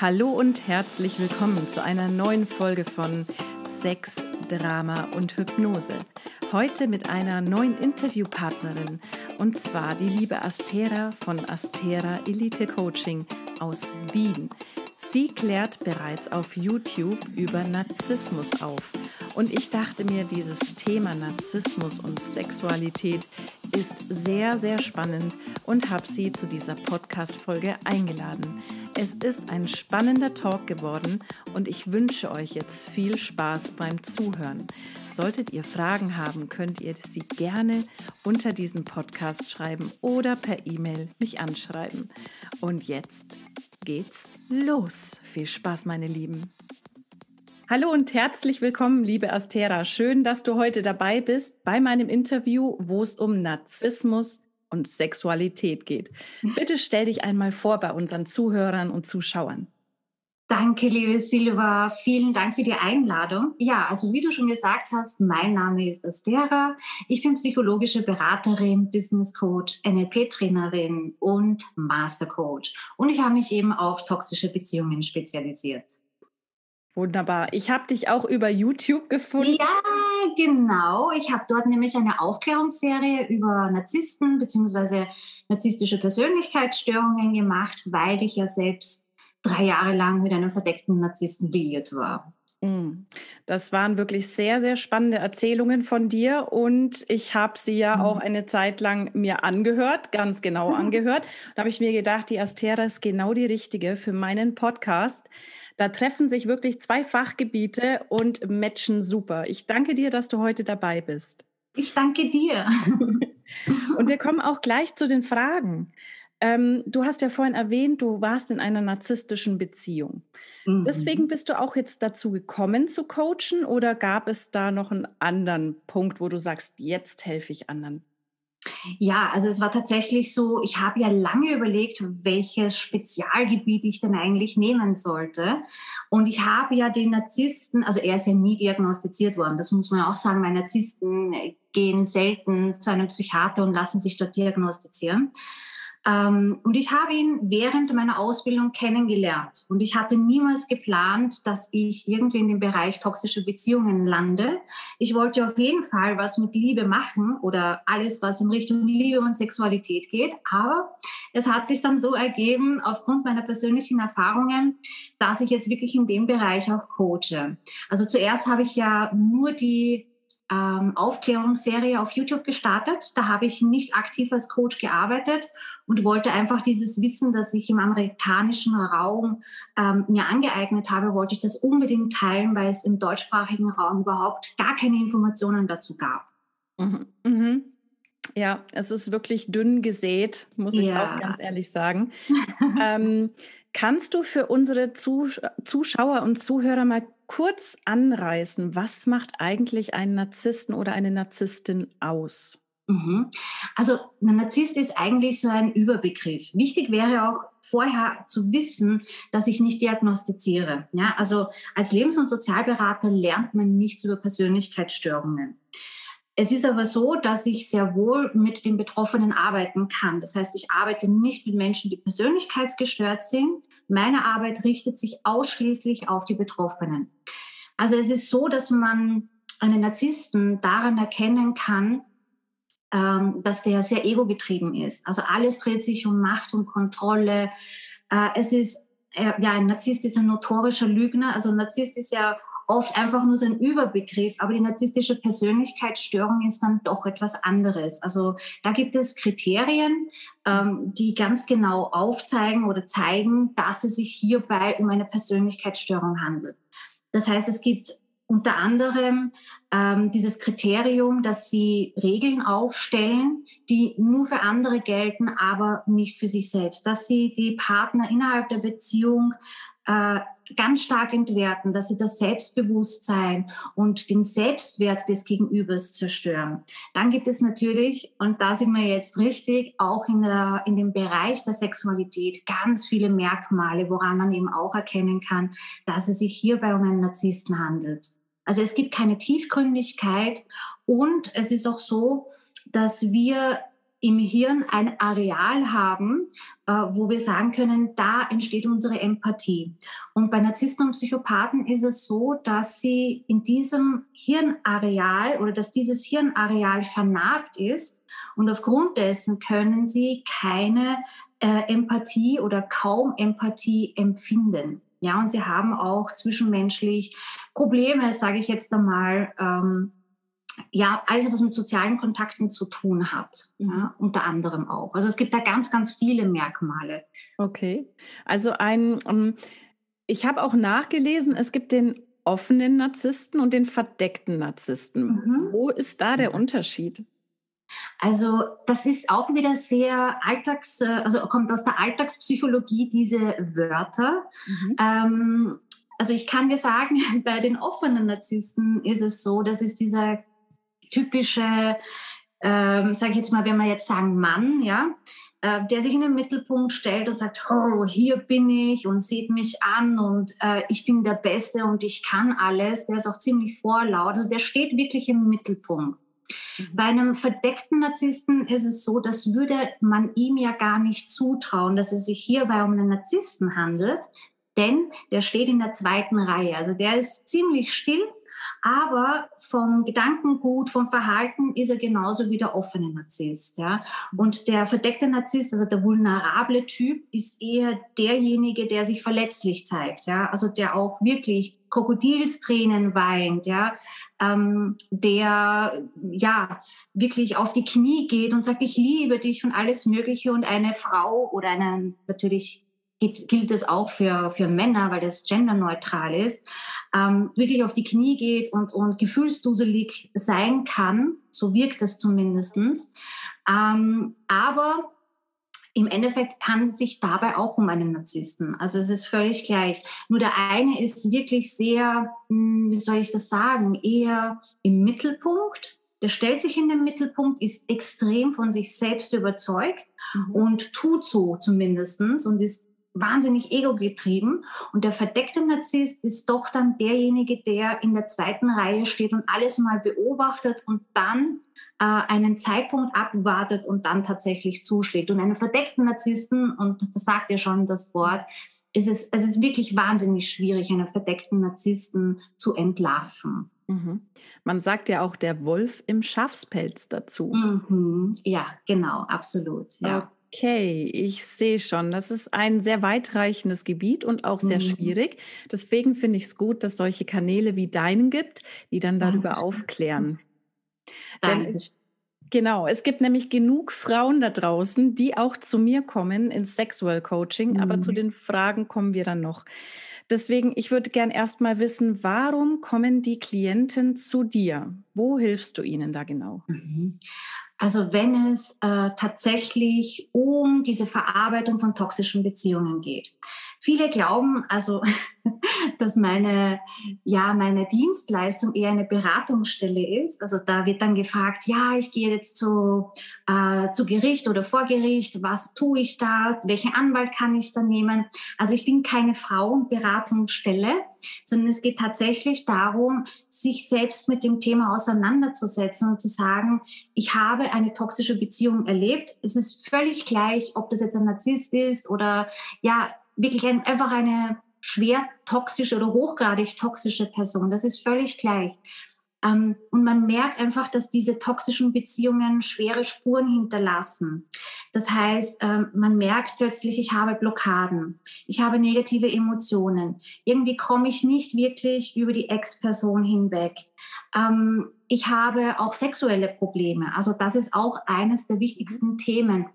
Hallo und herzlich willkommen zu einer neuen Folge von Sex, Drama und Hypnose. Heute mit einer neuen Interviewpartnerin und zwar die liebe Astera von Astera Elite Coaching aus Wien. Sie klärt bereits auf YouTube über Narzissmus auf. Und ich dachte mir, dieses Thema Narzissmus und Sexualität ist sehr, sehr spannend und habe sie zu dieser Podcast-Folge eingeladen. Es ist ein spannender Talk geworden und ich wünsche euch jetzt viel Spaß beim Zuhören. Solltet ihr Fragen haben, könnt ihr sie gerne unter diesem Podcast schreiben oder per E-Mail mich anschreiben. Und jetzt geht's los. Viel Spaß, meine Lieben. Hallo und herzlich willkommen, liebe Astera. Schön, dass du heute dabei bist bei meinem Interview, wo es um Narzissmus und Sexualität geht. Bitte stell dich einmal vor bei unseren Zuhörern und Zuschauern. Danke, liebe Silva. Vielen Dank für die Einladung. Ja, also wie du schon gesagt hast, mein Name ist Astera. Ich bin psychologische Beraterin, Business Coach, NLP-Trainerin und Master Coach. Und ich habe mich eben auf toxische Beziehungen spezialisiert. Wunderbar. Ich habe dich auch über YouTube gefunden. Ja, genau. Ich habe dort nämlich eine Aufklärungsserie über Narzissten bzw. narzisstische Persönlichkeitsstörungen gemacht, weil ich ja selbst drei Jahre lang mit einem verdeckten Narzissten liiert war. Mm. Das waren wirklich sehr, sehr spannende Erzählungen von dir und ich habe sie ja mhm. auch eine Zeit lang mir angehört, ganz genau mhm. angehört. Da habe ich mir gedacht, die Astera ist genau die richtige für meinen Podcast. Da treffen sich wirklich zwei Fachgebiete und matchen super. Ich danke dir, dass du heute dabei bist. Ich danke dir. und wir kommen auch gleich zu den Fragen. Ähm, du hast ja vorhin erwähnt, du warst in einer narzisstischen Beziehung. Mhm. Deswegen bist du auch jetzt dazu gekommen zu coachen oder gab es da noch einen anderen Punkt, wo du sagst, jetzt helfe ich anderen? Ja, also es war tatsächlich so, ich habe ja lange überlegt, welches Spezialgebiet ich denn eigentlich nehmen sollte. Und ich habe ja den Narzissten, also er ist ja nie diagnostiziert worden, das muss man auch sagen, weil Narzissten gehen selten zu einem Psychiater und lassen sich dort diagnostizieren. Ähm, und ich habe ihn während meiner Ausbildung kennengelernt. Und ich hatte niemals geplant, dass ich irgendwie in dem Bereich toxische Beziehungen lande. Ich wollte auf jeden Fall was mit Liebe machen oder alles, was in Richtung Liebe und Sexualität geht. Aber es hat sich dann so ergeben, aufgrund meiner persönlichen Erfahrungen, dass ich jetzt wirklich in dem Bereich auch coache. Also zuerst habe ich ja nur die ähm, Aufklärungsserie auf YouTube gestartet. Da habe ich nicht aktiv als Coach gearbeitet und wollte einfach dieses Wissen, das ich im amerikanischen Raum ähm, mir angeeignet habe, wollte ich das unbedingt teilen, weil es im deutschsprachigen Raum überhaupt gar keine Informationen dazu gab. Mhm. Mhm. Ja, es ist wirklich dünn gesät, muss ich ja. auch ganz ehrlich sagen. ähm, kannst du für unsere Zuschauer und Zuhörer mal kurz anreißen, was macht eigentlich einen Narzissten oder eine Narzisstin aus? Mhm. Also ein Narzisst ist eigentlich so ein Überbegriff. Wichtig wäre auch vorher zu wissen, dass ich nicht diagnostiziere. Ja, also als Lebens- und Sozialberater lernt man nichts über Persönlichkeitsstörungen. Es ist aber so, dass ich sehr wohl mit den Betroffenen arbeiten kann. Das heißt, ich arbeite nicht mit Menschen, die persönlichkeitsgestört sind, meine Arbeit richtet sich ausschließlich auf die Betroffenen. Also es ist so, dass man einen Narzissten daran erkennen kann, ähm, dass der sehr egogetrieben ist. Also alles dreht sich um Macht und Kontrolle. Äh, es ist, ja, ein Narzisst ist ein notorischer Lügner. Also ein Narzisst ist ja oft einfach nur so ein Überbegriff, aber die narzisstische Persönlichkeitsstörung ist dann doch etwas anderes. Also da gibt es Kriterien, ähm, die ganz genau aufzeigen oder zeigen, dass es sich hierbei um eine Persönlichkeitsstörung handelt. Das heißt, es gibt unter anderem ähm, dieses Kriterium, dass sie Regeln aufstellen, die nur für andere gelten, aber nicht für sich selbst. Dass sie die Partner innerhalb der Beziehung äh, ganz stark entwerten, dass sie das Selbstbewusstsein und den Selbstwert des Gegenübers zerstören. Dann gibt es natürlich, und da sind wir jetzt richtig, auch in, der, in dem Bereich der Sexualität ganz viele Merkmale, woran man eben auch erkennen kann, dass es sich hierbei um einen Narzissten handelt. Also es gibt keine Tiefgründigkeit und es ist auch so, dass wir im Hirn ein Areal haben, äh, wo wir sagen können, da entsteht unsere Empathie. Und bei Narzissten und Psychopathen ist es so, dass sie in diesem Hirnareal oder dass dieses Hirnareal vernarbt ist und aufgrund dessen können sie keine äh, Empathie oder kaum Empathie empfinden. Ja, und sie haben auch zwischenmenschlich Probleme, sage ich jetzt einmal, ähm, ja, alles, was mit sozialen Kontakten zu tun hat, ja, mhm. unter anderem auch. Also es gibt da ganz, ganz viele Merkmale. Okay, also ein, um, ähm, ich habe auch nachgelesen, es gibt den offenen Narzissten und den verdeckten Narzissten. Mhm. Wo ist da der Unterschied? Also das ist auch wieder sehr alltags, äh, also kommt aus der Alltagspsychologie diese Wörter. Mhm. Ähm, also ich kann dir sagen, bei den offenen Narzissten ist es so, das ist dieser typische, ähm, sage ich jetzt mal, wenn wir jetzt sagen Mann, ja, äh, der sich in den Mittelpunkt stellt und sagt, oh, hier bin ich und sieht mich an und äh, ich bin der Beste und ich kann alles. Der ist auch ziemlich vorlaut. Also der steht wirklich im Mittelpunkt. Mhm. Bei einem verdeckten Narzissten ist es so, das würde man ihm ja gar nicht zutrauen, dass es sich hierbei um einen Narzissten handelt, denn der steht in der zweiten Reihe. Also der ist ziemlich still, aber vom Gedankengut, vom Verhalten ist er genauso wie der offene Narzisst. Ja? Und der verdeckte Narzisst, also der vulnerable Typ, ist eher derjenige, der sich verletzlich zeigt. Ja? Also der auch wirklich Krokodilstränen weint, ja, ähm, der ja wirklich auf die Knie geht und sagt, ich liebe dich und alles Mögliche und eine Frau oder einen natürlich gilt es auch für, für Männer, weil das genderneutral ist, ähm, wirklich auf die Knie geht und, und gefühlsduselig sein kann. So wirkt es zumindestens. Ähm, aber im Endeffekt handelt es sich dabei auch um einen Narzissten. Also es ist völlig gleich. Nur der eine ist wirklich sehr, hm, wie soll ich das sagen, eher im Mittelpunkt. Der stellt sich in den Mittelpunkt, ist extrem von sich selbst überzeugt mhm. und tut so zumindestens und ist wahnsinnig ego-getrieben. Und der verdeckte Narzisst ist doch dann derjenige, der in der zweiten Reihe steht und alles mal beobachtet und dann äh, einen Zeitpunkt abwartet und dann tatsächlich zuschlägt. Und einen verdeckten Narzissten, und das sagt ja schon das Wort, ist es, es ist wirklich wahnsinnig schwierig, einen verdeckten Narzissten zu entlarven. Mhm. Man sagt ja auch der Wolf im Schafspelz dazu. Mhm. Ja, genau, absolut. Ja. Okay, ich sehe schon. Das ist ein sehr weitreichendes Gebiet und auch sehr mhm. schwierig. Deswegen finde ich es gut, dass solche Kanäle wie deinen gibt, die dann darüber Dankeschön. aufklären. Denn es, genau, es gibt nämlich genug Frauen da draußen, die auch zu mir kommen ins Sexual Coaching, mhm. aber zu mhm. den Fragen kommen wir dann noch. Deswegen, ich würde gern erstmal wissen, warum kommen die Klienten zu dir? Wo hilfst du ihnen da genau? Mhm. Also wenn es äh, tatsächlich um diese Verarbeitung von toxischen Beziehungen geht. Viele glauben also, dass meine, ja, meine Dienstleistung eher eine Beratungsstelle ist. Also da wird dann gefragt, ja, ich gehe jetzt zu, äh, zu Gericht oder vor Gericht, was tue ich da, welchen Anwalt kann ich da nehmen? Also ich bin keine Frauenberatungsstelle, sondern es geht tatsächlich darum, sich selbst mit dem Thema auseinanderzusetzen und zu sagen, ich habe eine toxische Beziehung erlebt. Es ist völlig gleich, ob das jetzt ein Narzisst ist oder ja, wirklich ein, einfach eine schwer toxische oder hochgradig toxische Person. Das ist völlig gleich. Ähm, und man merkt einfach, dass diese toxischen Beziehungen schwere Spuren hinterlassen. Das heißt, ähm, man merkt plötzlich, ich habe Blockaden, ich habe negative Emotionen. Irgendwie komme ich nicht wirklich über die Ex-Person hinweg. Ähm, ich habe auch sexuelle Probleme. Also das ist auch eines der wichtigsten Themen.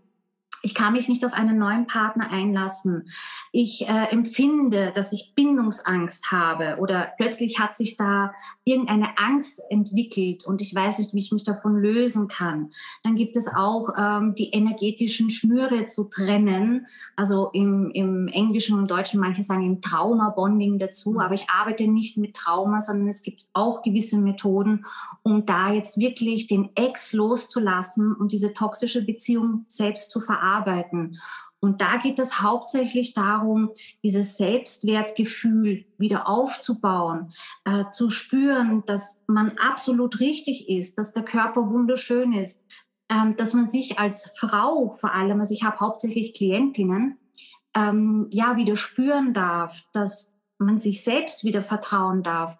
Ich kann mich nicht auf einen neuen Partner einlassen. Ich äh, empfinde, dass ich Bindungsangst habe oder plötzlich hat sich da irgendeine Angst entwickelt und ich weiß nicht, wie ich mich davon lösen kann. Dann gibt es auch ähm, die energetischen Schnüre zu trennen. Also im, im Englischen und Deutschen, manche sagen im Trauma-Bonding dazu, mhm. aber ich arbeite nicht mit Trauma, sondern es gibt auch gewisse Methoden, um da jetzt wirklich den Ex loszulassen und diese toxische Beziehung selbst zu verarbeiten arbeiten. Und da geht es hauptsächlich darum, dieses Selbstwertgefühl wieder aufzubauen, äh, zu spüren, dass man absolut richtig ist, dass der Körper wunderschön ist, ähm, dass man sich als Frau vor allem, also ich habe hauptsächlich Klientinnen, ähm, ja, wieder spüren darf, dass man sich selbst wieder vertrauen darf.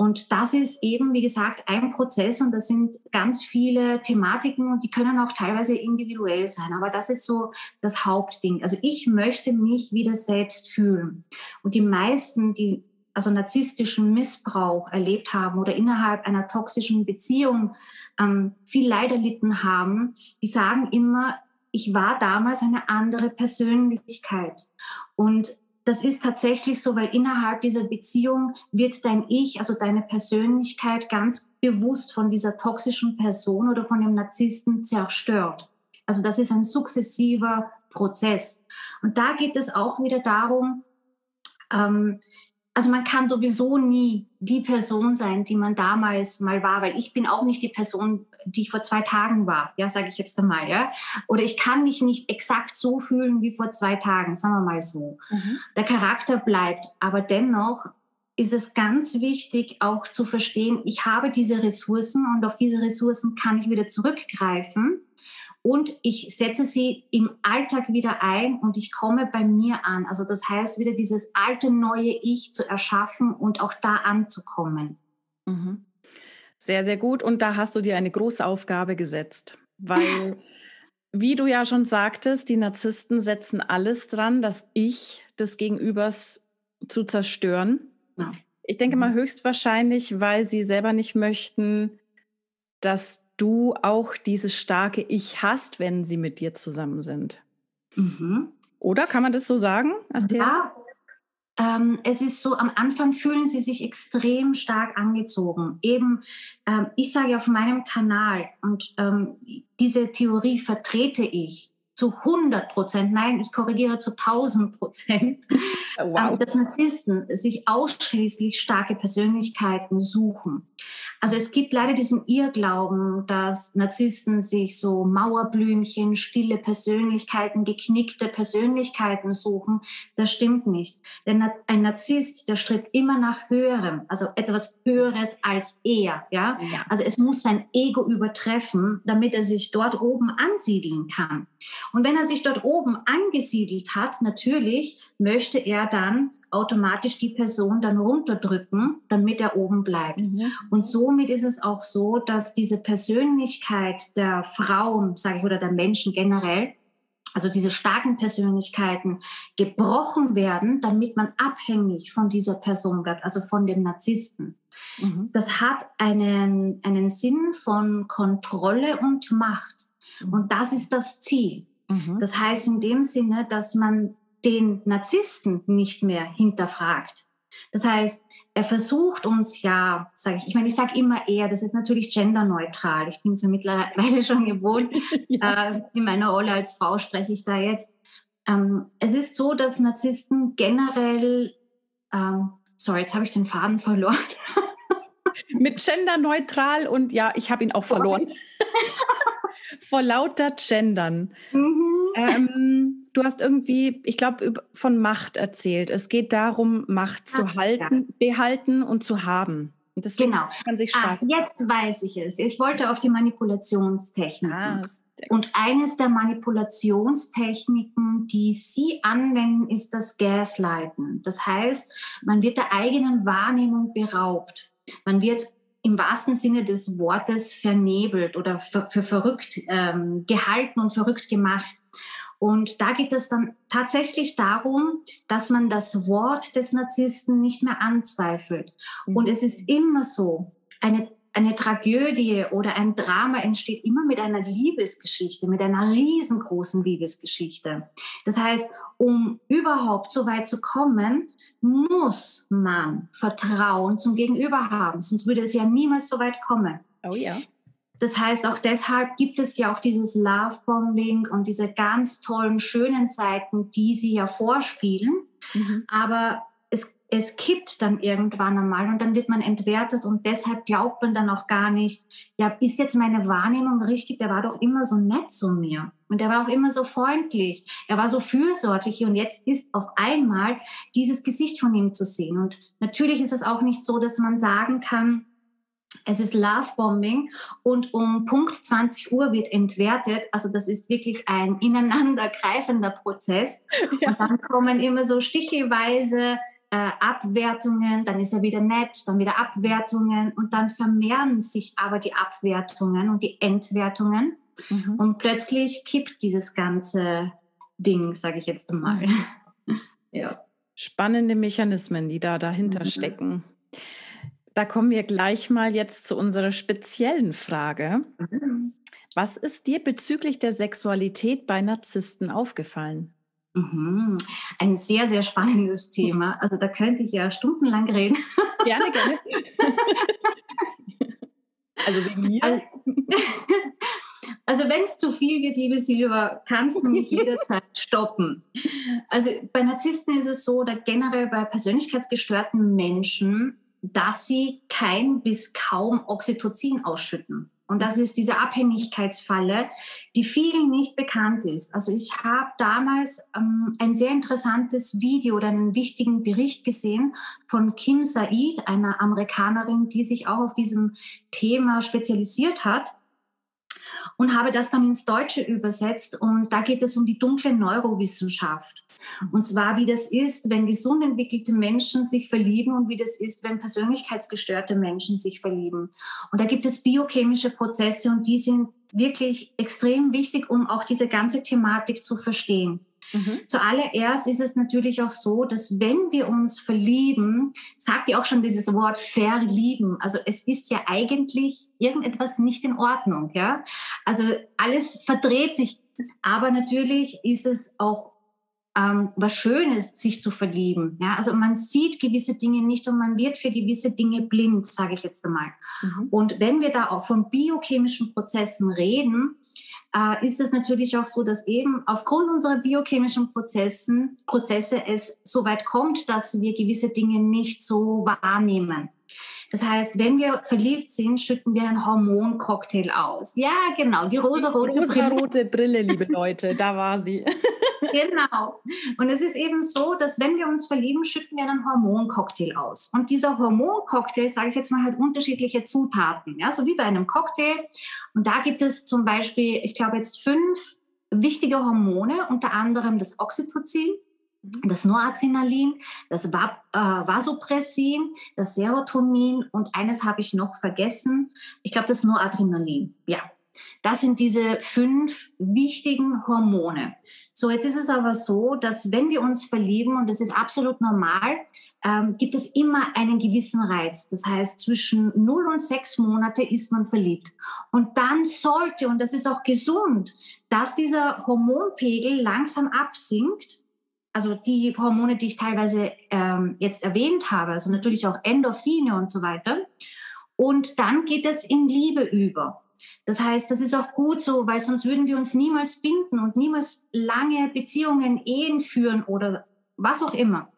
Und das ist eben, wie gesagt, ein Prozess und das sind ganz viele Thematiken und die können auch teilweise individuell sein. Aber das ist so das Hauptding. Also ich möchte mich wieder selbst fühlen. Und die meisten, die also narzisstischen Missbrauch erlebt haben oder innerhalb einer toxischen Beziehung ähm, viel Leid erlitten haben, die sagen immer, ich war damals eine andere Persönlichkeit. Und das ist tatsächlich so, weil innerhalb dieser Beziehung wird dein Ich, also deine Persönlichkeit ganz bewusst von dieser toxischen Person oder von dem Narzissten zerstört. Also das ist ein sukzessiver Prozess. Und da geht es auch wieder darum, ähm, also man kann sowieso nie die Person sein, die man damals mal war, weil ich bin auch nicht die Person, die ich vor zwei Tagen war, ja, sage ich jetzt einmal, ja. Oder ich kann mich nicht exakt so fühlen wie vor zwei Tagen, sagen wir mal so. Mhm. Der Charakter bleibt, aber dennoch ist es ganz wichtig auch zu verstehen, ich habe diese Ressourcen und auf diese Ressourcen kann ich wieder zurückgreifen und ich setze sie im Alltag wieder ein und ich komme bei mir an. Also das heißt, wieder dieses alte, neue Ich zu erschaffen und auch da anzukommen. Mhm. Sehr, sehr gut. Und da hast du dir eine große Aufgabe gesetzt, weil, wie du ja schon sagtest, die Narzissten setzen alles dran, das Ich des Gegenübers zu zerstören. Ja. Ich denke mal mhm. höchstwahrscheinlich, weil sie selber nicht möchten, dass du auch dieses starke Ich hast, wenn sie mit dir zusammen sind. Mhm. Oder kann man das so sagen? Ja, ähm, es ist so, am Anfang fühlen sie sich extrem stark angezogen. Eben, ähm, ich sage auf meinem Kanal und ähm, diese Theorie vertrete ich zu 100 Prozent, nein, ich korrigiere zu 1000 Prozent, wow. Ähm, dass Narzissten sich ausschließlich starke Persönlichkeiten suchen. Also es gibt leider diesen Irrglauben, dass Narzissten sich so Mauerblümchen, stille Persönlichkeiten, geknickte Persönlichkeiten suchen. Das stimmt nicht. Denn ein Narzisst, der strebt immer nach Höherem, also etwas Höheres als er. Ja? ja? Also es muss sein Ego übertreffen, damit er sich dort oben ansiedeln kann. Und wenn er sich dort oben angesiedelt hat, natürlich möchte er dann automatisch die Person dann runterdrücken, damit er oben bleibt. Mhm. Und somit ist es auch so, dass diese Persönlichkeit der Frauen, sage ich, oder der Menschen generell, also diese starken Persönlichkeiten gebrochen werden, damit man abhängig von dieser Person bleibt, also von dem Narzissten. Mhm. Das hat einen, einen Sinn von Kontrolle und Macht. Mhm. Und das ist das Ziel. Mhm. Das heißt in dem Sinne, dass man den Narzissten nicht mehr hinterfragt. Das heißt, er versucht uns ja, sage ich, ich meine, ich sage immer er, das ist natürlich genderneutral. Ich bin es ja mittlerweile schon gewohnt. ja. äh, in meiner Rolle als Frau spreche ich da jetzt. Ähm, es ist so, dass Narzissten generell, ähm, sorry, jetzt habe ich den Faden verloren. Mit genderneutral und ja, ich habe ihn auch verloren. Vor lauter Gendern. Mhm. Ähm, du hast irgendwie, ich glaube, von Macht erzählt. Es geht darum, Macht zu Ach, halten, ja. behalten und zu haben. Und deswegen genau. kann sich. Ah, jetzt weiß ich es. Ich wollte auf die Manipulationstechniken. Ah, und eines der Manipulationstechniken, die Sie anwenden, ist das Gaslighten. Das heißt, man wird der eigenen Wahrnehmung beraubt. Man wird im wahrsten Sinne des Wortes vernebelt oder für, für verrückt ähm, gehalten und verrückt gemacht. Und da geht es dann tatsächlich darum, dass man das Wort des Narzissten nicht mehr anzweifelt. Mhm. Und es ist immer so, eine, eine Tragödie oder ein Drama entsteht immer mit einer Liebesgeschichte, mit einer riesengroßen Liebesgeschichte. Das heißt, um überhaupt so weit zu kommen, muss man Vertrauen zum Gegenüber haben, sonst würde es ja niemals so weit kommen. Oh ja. Das heißt, auch deshalb gibt es ja auch dieses Love-Bombing und diese ganz tollen, schönen Seiten, die sie ja vorspielen. Mhm. Aber es, es kippt dann irgendwann einmal und dann wird man entwertet und deshalb glaubt man dann auch gar nicht, ja, ist jetzt meine Wahrnehmung richtig? Der war doch immer so nett zu mir. Und er war auch immer so freundlich. Er war so fürsorglich und jetzt ist auf einmal dieses Gesicht von ihm zu sehen. Und natürlich ist es auch nicht so, dass man sagen kann, es ist Lovebombing und um Punkt 20 Uhr wird entwertet. Also das ist wirklich ein ineinandergreifender Prozess. Ja. Und dann kommen immer so stichelweise äh, Abwertungen, dann ist er wieder nett, dann wieder Abwertungen und dann vermehren sich aber die Abwertungen und die Entwertungen mhm. und plötzlich kippt dieses ganze Ding, sage ich jetzt einmal. Mhm. ja. Spannende Mechanismen, die da dahinter mhm. stecken. Da kommen wir gleich mal jetzt zu unserer speziellen Frage. Mhm. Was ist dir bezüglich der Sexualität bei Narzissten aufgefallen? Mhm. Ein sehr, sehr spannendes Thema. Also da könnte ich ja stundenlang reden. Gerne, gerne. also wegen mir. Also, also wenn es zu viel wird, liebe Silva, kannst du mich jederzeit stoppen. Also bei Narzissten ist es so, oder generell bei persönlichkeitsgestörten Menschen, dass sie kein bis kaum Oxytocin ausschütten. Und das ist diese Abhängigkeitsfalle, die vielen nicht bekannt ist. Also ich habe damals ähm, ein sehr interessantes Video oder einen wichtigen Bericht gesehen von Kim Said, einer Amerikanerin, die sich auch auf diesem Thema spezialisiert hat und habe das dann ins Deutsche übersetzt. Und da geht es um die dunkle Neurowissenschaft. Und zwar, wie das ist, wenn gesund entwickelte Menschen sich verlieben und wie das ist, wenn persönlichkeitsgestörte Menschen sich verlieben. Und da gibt es biochemische Prozesse und die sind wirklich extrem wichtig, um auch diese ganze Thematik zu verstehen. Mhm. Zuallererst ist es natürlich auch so, dass wenn wir uns verlieben, sagt ja auch schon dieses Wort verlieben. Also es ist ja eigentlich irgendetwas nicht in Ordnung, ja. Also alles verdreht sich. Aber natürlich ist es auch ähm, was Schönes, sich zu verlieben. Ja, also man sieht gewisse Dinge nicht und man wird für gewisse Dinge blind, sage ich jetzt einmal. Mhm. Und wenn wir da auch von biochemischen Prozessen reden, äh, ist es natürlich auch so, dass eben aufgrund unserer biochemischen Prozessen, Prozesse es so weit kommt, dass wir gewisse Dinge nicht so wahrnehmen. Das heißt, wenn wir verliebt sind, schütten wir einen Hormoncocktail aus. Ja, genau, die rosa-rote Brille. Rosa-rote Brille, liebe Leute, da war sie. genau. Und es ist eben so, dass wenn wir uns verlieben, schütten wir einen Hormoncocktail aus. Und dieser Hormoncocktail, sage ich jetzt mal, hat unterschiedliche Zutaten, ja, so wie bei einem Cocktail. Und da gibt es zum Beispiel, ich glaube jetzt fünf wichtige Hormone, unter anderem das Oxytocin. Das Noradrenalin, das äh, Vasopressin, das Serotonin und eines habe ich noch vergessen. Ich glaube, das Noradrenalin. Ja, das sind diese fünf wichtigen Hormone. So, jetzt ist es aber so, dass wenn wir uns verlieben, und das ist absolut normal, ähm, gibt es immer einen gewissen Reiz. Das heißt, zwischen 0 und 6 Monate ist man verliebt. Und dann sollte, und das ist auch gesund, dass dieser Hormonpegel langsam absinkt also die Hormone, die ich teilweise ähm, jetzt erwähnt habe, also natürlich auch Endorphine und so weiter. Und dann geht es in Liebe über. Das heißt, das ist auch gut so, weil sonst würden wir uns niemals binden und niemals lange Beziehungen, Ehen führen oder was auch immer.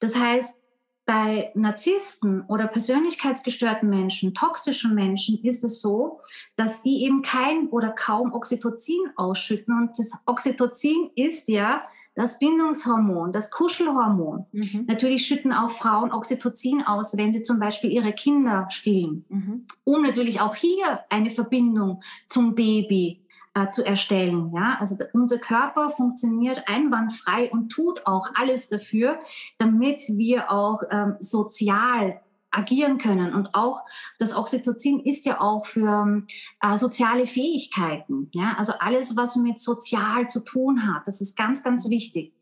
Das heißt, bei Narzissten oder persönlichkeitsgestörten Menschen, toxischen Menschen ist es so, dass die eben kein oder kaum Oxytocin ausschütten. Und das Oxytocin ist ja das Bindungshormon, das Kuschelhormon. Mhm. Natürlich schütten auch Frauen Oxytocin aus, wenn sie zum Beispiel ihre Kinder stillen, mhm. um natürlich auch hier eine Verbindung zum Baby äh, zu erstellen. Ja, also unser Körper funktioniert einwandfrei und tut auch alles dafür, damit wir auch ähm, sozial agieren können. Und auch das Oxytocin ist ja auch für äh, soziale Fähigkeiten. Ja? Also alles, was mit sozial zu tun hat, das ist ganz, ganz wichtig.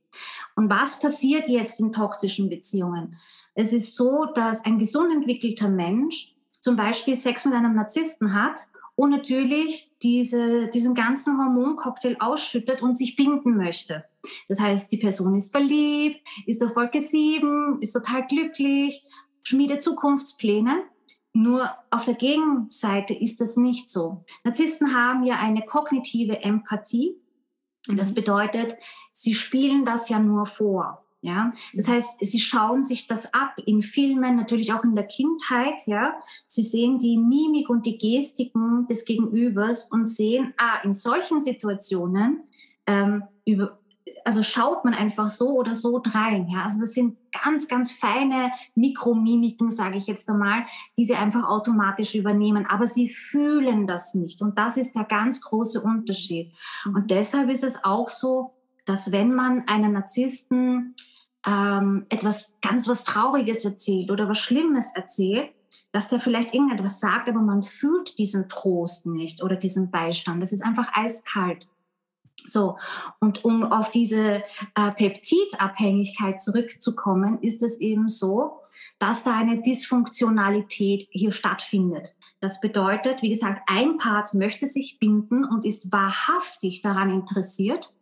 Und was passiert jetzt in toxischen Beziehungen? Es ist so, dass ein gesund entwickelter Mensch zum Beispiel Sex mit einem Narzissten hat und natürlich diese, diesen ganzen Hormoncocktail ausschüttet und sich binden möchte. Das heißt, die Person ist verliebt, ist auf Wolke 7, ist total glücklich, schmiede Zukunftspläne. Nur auf der Gegenseite ist das nicht so. Narzissten haben ja eine kognitive Empathie. Das mhm. bedeutet, sie spielen das ja nur vor. Ja, das heißt, sie schauen sich das ab in Filmen, natürlich auch in der Kindheit. Ja, sie sehen die Mimik und die Gestiken des Gegenübers und sehen, ah, in solchen Situationen ähm, über, also schaut man einfach so oder so drein. Ja? Also das sind ganz, ganz feine Mikromimiken, sage ich jetzt einmal, die sie einfach automatisch übernehmen. Aber sie fühlen das nicht. Und das ist der ganz große Unterschied. Und deshalb ist es auch so, dass wenn man einen Narzissten ähm, etwas ganz was Trauriges erzählt oder was Schlimmes erzählt, dass der vielleicht irgendetwas sagt, aber man fühlt diesen Trost nicht oder diesen Beistand. Das ist einfach eiskalt. So, und um auf diese äh, Peptidabhängigkeit zurückzukommen, ist es eben so, dass da eine Dysfunktionalität hier stattfindet. Das bedeutet, wie gesagt, ein Part möchte sich binden und ist wahrhaftig daran interessiert,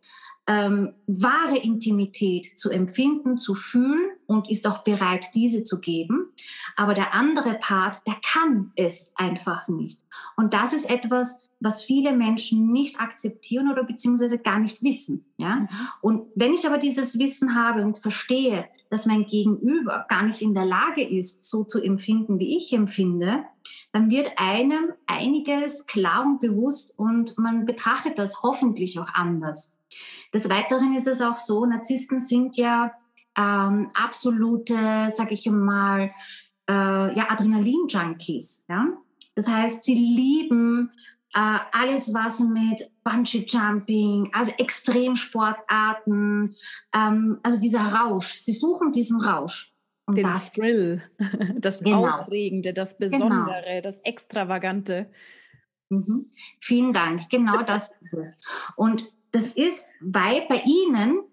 ähm, wahre Intimität zu empfinden, zu fühlen und ist auch bereit, diese zu geben. Aber der andere Part, der kann es einfach nicht. Und das ist etwas, was viele Menschen nicht akzeptieren oder beziehungsweise gar nicht wissen. Ja? Mhm. Und wenn ich aber dieses Wissen habe und verstehe, dass mein Gegenüber gar nicht in der Lage ist, so zu empfinden, wie ich empfinde, dann wird einem einiges klar und bewusst und man betrachtet das hoffentlich auch anders. Des Weiteren ist es auch so, Narzissten sind ja ähm, absolute, sage ich mal, äh, ja, Adrenalin-Junkies. Ja? Das heißt, sie lieben äh, alles, was mit Bungee Jumping, also Extremsportarten, ähm, also dieser Rausch. Sie suchen diesen Rausch. Und Den das Thrill, das genau. Aufregende, das genau. Besondere, genau. das Extravagante. Mhm. Vielen Dank. Genau das ist es. Und das ist, weil bei Ihnen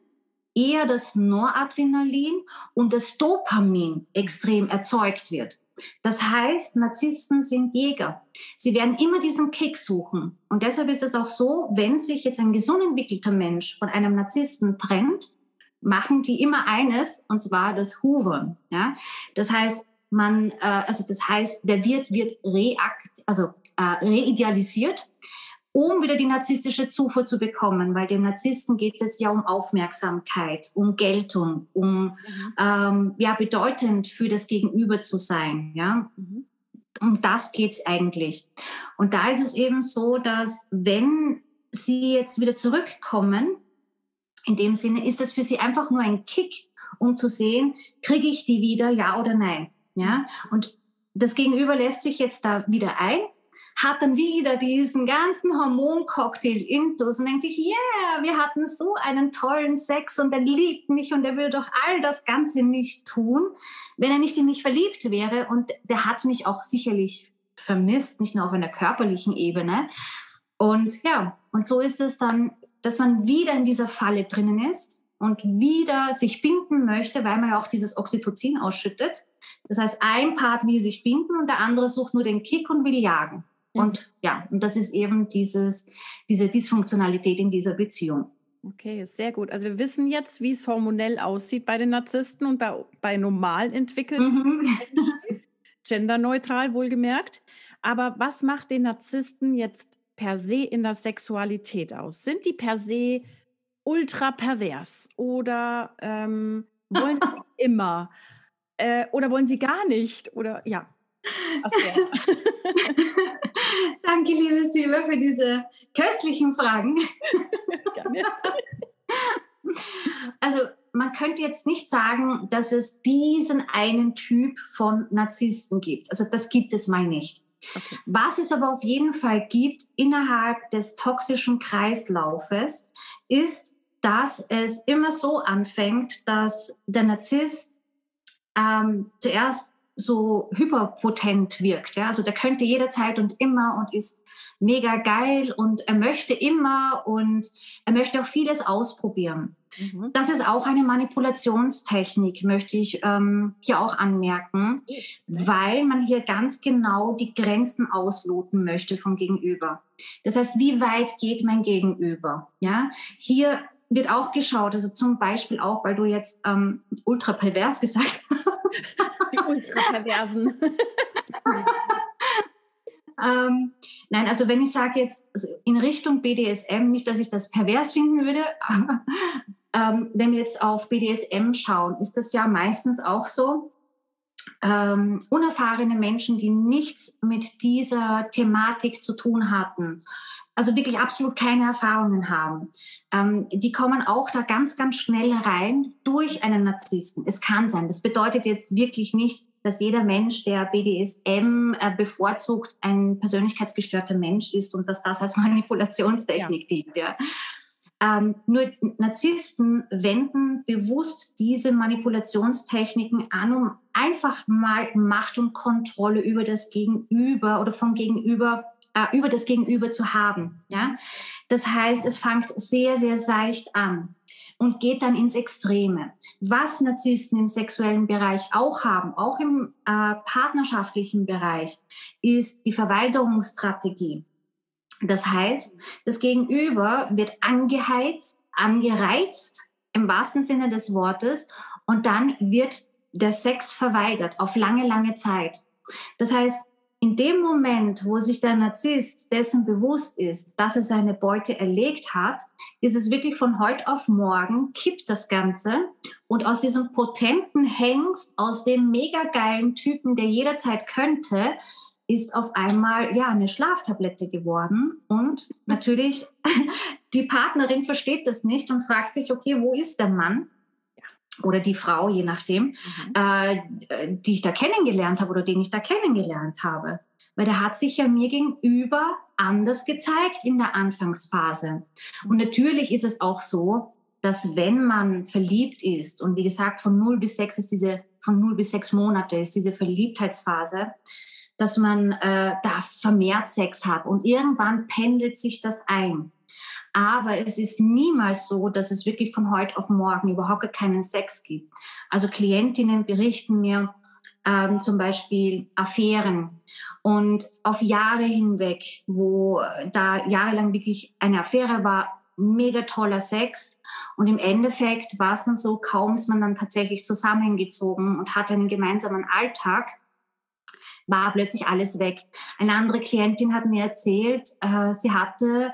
eher das Noradrenalin und das Dopamin extrem erzeugt wird. Das heißt, Narzissten sind Jäger. Sie werden immer diesen Kick suchen. Und deshalb ist es auch so, wenn sich jetzt ein gesund entwickelter Mensch von einem Narzissten trennt, machen die immer eines, und zwar das Hoovern. Ja? Das heißt, man, äh, also das heißt, der Wirt wird reakt, also äh, reidealisiert um wieder die narzisstische Zufuhr zu bekommen, weil dem Narzissten geht es ja um Aufmerksamkeit, um Geltung, um mhm. ähm, ja bedeutend für das Gegenüber zu sein, ja. Mhm. Um das geht's eigentlich. Und da ist es eben so, dass wenn Sie jetzt wieder zurückkommen, in dem Sinne ist das für Sie einfach nur ein Kick, um zu sehen, kriege ich die wieder, ja oder nein, ja. Und das Gegenüber lässt sich jetzt da wieder ein hat dann wieder diesen ganzen Hormoncocktail intus und denkt sich, yeah, wir hatten so einen tollen Sex und er liebt mich und er würde doch all das Ganze nicht tun, wenn er nicht in mich verliebt wäre. Und der hat mich auch sicherlich vermisst, nicht nur auf einer körperlichen Ebene. Und ja, und so ist es dann, dass man wieder in dieser Falle drinnen ist und wieder sich binden möchte, weil man ja auch dieses Oxytocin ausschüttet. Das heißt, ein Part will sich binden und der andere sucht nur den Kick und will jagen. Und ja, und das ist eben dieses, diese Dysfunktionalität in dieser Beziehung. Okay, sehr gut. Also wir wissen jetzt, wie es hormonell aussieht bei den Narzissten und bei, bei normal entwickelten mhm. genderneutral wohlgemerkt. Aber was macht den Narzissten jetzt per se in der Sexualität aus? Sind die per se ultra pervers oder ähm, wollen sie immer äh, oder wollen sie gar nicht? Oder ja, Danke, liebe Silber, für diese köstlichen Fragen. Gerne. Also man könnte jetzt nicht sagen, dass es diesen einen Typ von Narzissten gibt. Also das gibt es mal nicht. Okay. Was es aber auf jeden Fall gibt innerhalb des toxischen Kreislaufes, ist, dass es immer so anfängt, dass der Narzisst ähm, zuerst so hyperpotent wirkt. Ja? Also der könnte jederzeit und immer und ist mega geil und er möchte immer und er möchte auch vieles ausprobieren. Mhm. Das ist auch eine Manipulationstechnik, möchte ich ähm, hier auch anmerken, weil man hier ganz genau die Grenzen ausloten möchte vom Gegenüber. Das heißt, wie weit geht mein Gegenüber? Ja, hier wird auch geschaut, also zum Beispiel auch, weil du jetzt ähm, ultra pervers gesagt hast. Ultraperversen. ähm, nein, also wenn ich sage jetzt also in Richtung BDSM, nicht, dass ich das pervers finden würde, aber ähm, wenn wir jetzt auf BDSM schauen, ist das ja meistens auch so, ähm, unerfahrene Menschen, die nichts mit dieser Thematik zu tun hatten, also wirklich absolut keine Erfahrungen haben, ähm, die kommen auch da ganz, ganz schnell rein durch einen Narzissten. Es kann sein. Das bedeutet jetzt wirklich nicht, dass jeder Mensch, der BDSM äh, bevorzugt, ein persönlichkeitsgestörter Mensch ist und dass das als Manipulationstechnik ja. dient. Ja. Ähm, nur Narzissten wenden bewusst diese Manipulationstechniken an, um einfach mal Macht und Kontrolle über das Gegenüber oder vom Gegenüber äh, über das Gegenüber zu haben. Ja, das heißt, es fängt sehr sehr seicht an und geht dann ins Extreme. Was Narzissten im sexuellen Bereich auch haben, auch im äh, partnerschaftlichen Bereich, ist die Verweigerungsstrategie. Das heißt, das Gegenüber wird angeheizt, angereizt im wahrsten Sinne des Wortes und dann wird der Sex verweigert auf lange, lange Zeit. Das heißt, in dem Moment, wo sich der Narzisst dessen bewusst ist, dass er seine Beute erlegt hat, ist es wirklich von heute auf morgen, kippt das Ganze und aus diesem potenten Hengst, aus dem mega geilen Typen, der jederzeit könnte, ist auf einmal ja eine Schlaftablette geworden und natürlich die Partnerin versteht das nicht und fragt sich, okay, wo ist der Mann? Oder die Frau, je nachdem, mhm. äh, die ich da kennengelernt habe oder den ich da kennengelernt habe. Weil der hat sich ja mir gegenüber anders gezeigt in der Anfangsphase. Und natürlich ist es auch so, dass wenn man verliebt ist, und wie gesagt, von 0 bis 6 ist diese, von 0 bis 6 Monate ist diese Verliebtheitsphase, dass man äh, da vermehrt Sex hat und irgendwann pendelt sich das ein. Aber es ist niemals so, dass es wirklich von heute auf morgen überhaupt keinen Sex gibt. Also Klientinnen berichten mir ähm, zum Beispiel Affären und auf Jahre hinweg, wo da jahrelang wirklich eine Affäre war, mega toller Sex. Und im Endeffekt war es dann so, kaum ist man dann tatsächlich zusammengezogen und hatte einen gemeinsamen Alltag, war plötzlich alles weg. Eine andere Klientin hat mir erzählt, äh, sie hatte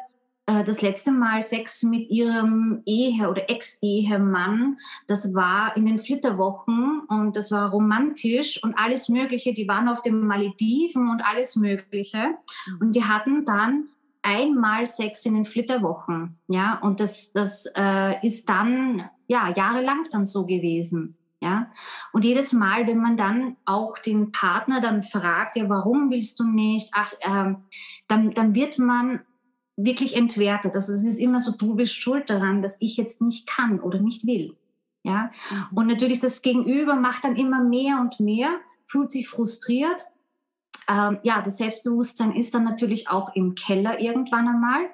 äh, das letzte Mal Sex mit ihrem Ehe- oder Ex-Ehemann. Das war in den Flitterwochen und das war romantisch und alles Mögliche. Die waren auf den Malediven und alles Mögliche. Und die hatten dann einmal Sex in den Flitterwochen. Ja, und das, das äh, ist dann ja jahrelang dann so gewesen. Ja, und jedes Mal, wenn man dann auch den Partner dann fragt, ja, warum willst du nicht? Ach, ähm, dann, dann wird man wirklich entwertet. Also es ist immer so, du bist schuld daran, dass ich jetzt nicht kann oder nicht will. Ja, mhm. und natürlich das Gegenüber macht dann immer mehr und mehr, fühlt sich frustriert. Ähm, ja, das Selbstbewusstsein ist dann natürlich auch im Keller irgendwann einmal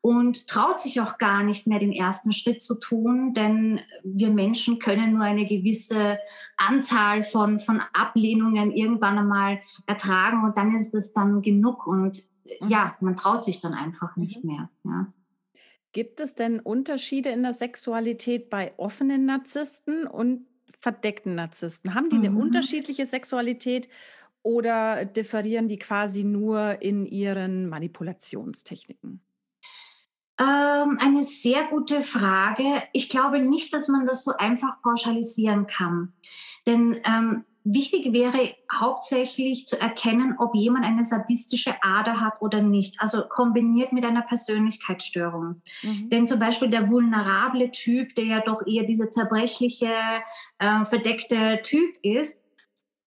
und traut sich auch gar nicht mehr den ersten Schritt zu tun, denn wir Menschen können nur eine gewisse Anzahl von, von Ablehnungen irgendwann einmal ertragen und dann ist es dann genug und mhm. ja, man traut sich dann einfach nicht mhm. mehr. Ja. Gibt es denn Unterschiede in der Sexualität bei offenen Narzissten und verdeckten Narzissten? Haben die eine mhm. unterschiedliche Sexualität oder differieren die quasi nur in ihren Manipulationstechniken? Ähm, eine sehr gute Frage. Ich glaube nicht, dass man das so einfach pauschalisieren kann. Denn ähm, wichtig wäre hauptsächlich zu erkennen, ob jemand eine sadistische Ader hat oder nicht. Also kombiniert mit einer Persönlichkeitsstörung. Mhm. Denn zum Beispiel der vulnerable Typ, der ja doch eher dieser zerbrechliche, äh, verdeckte Typ ist,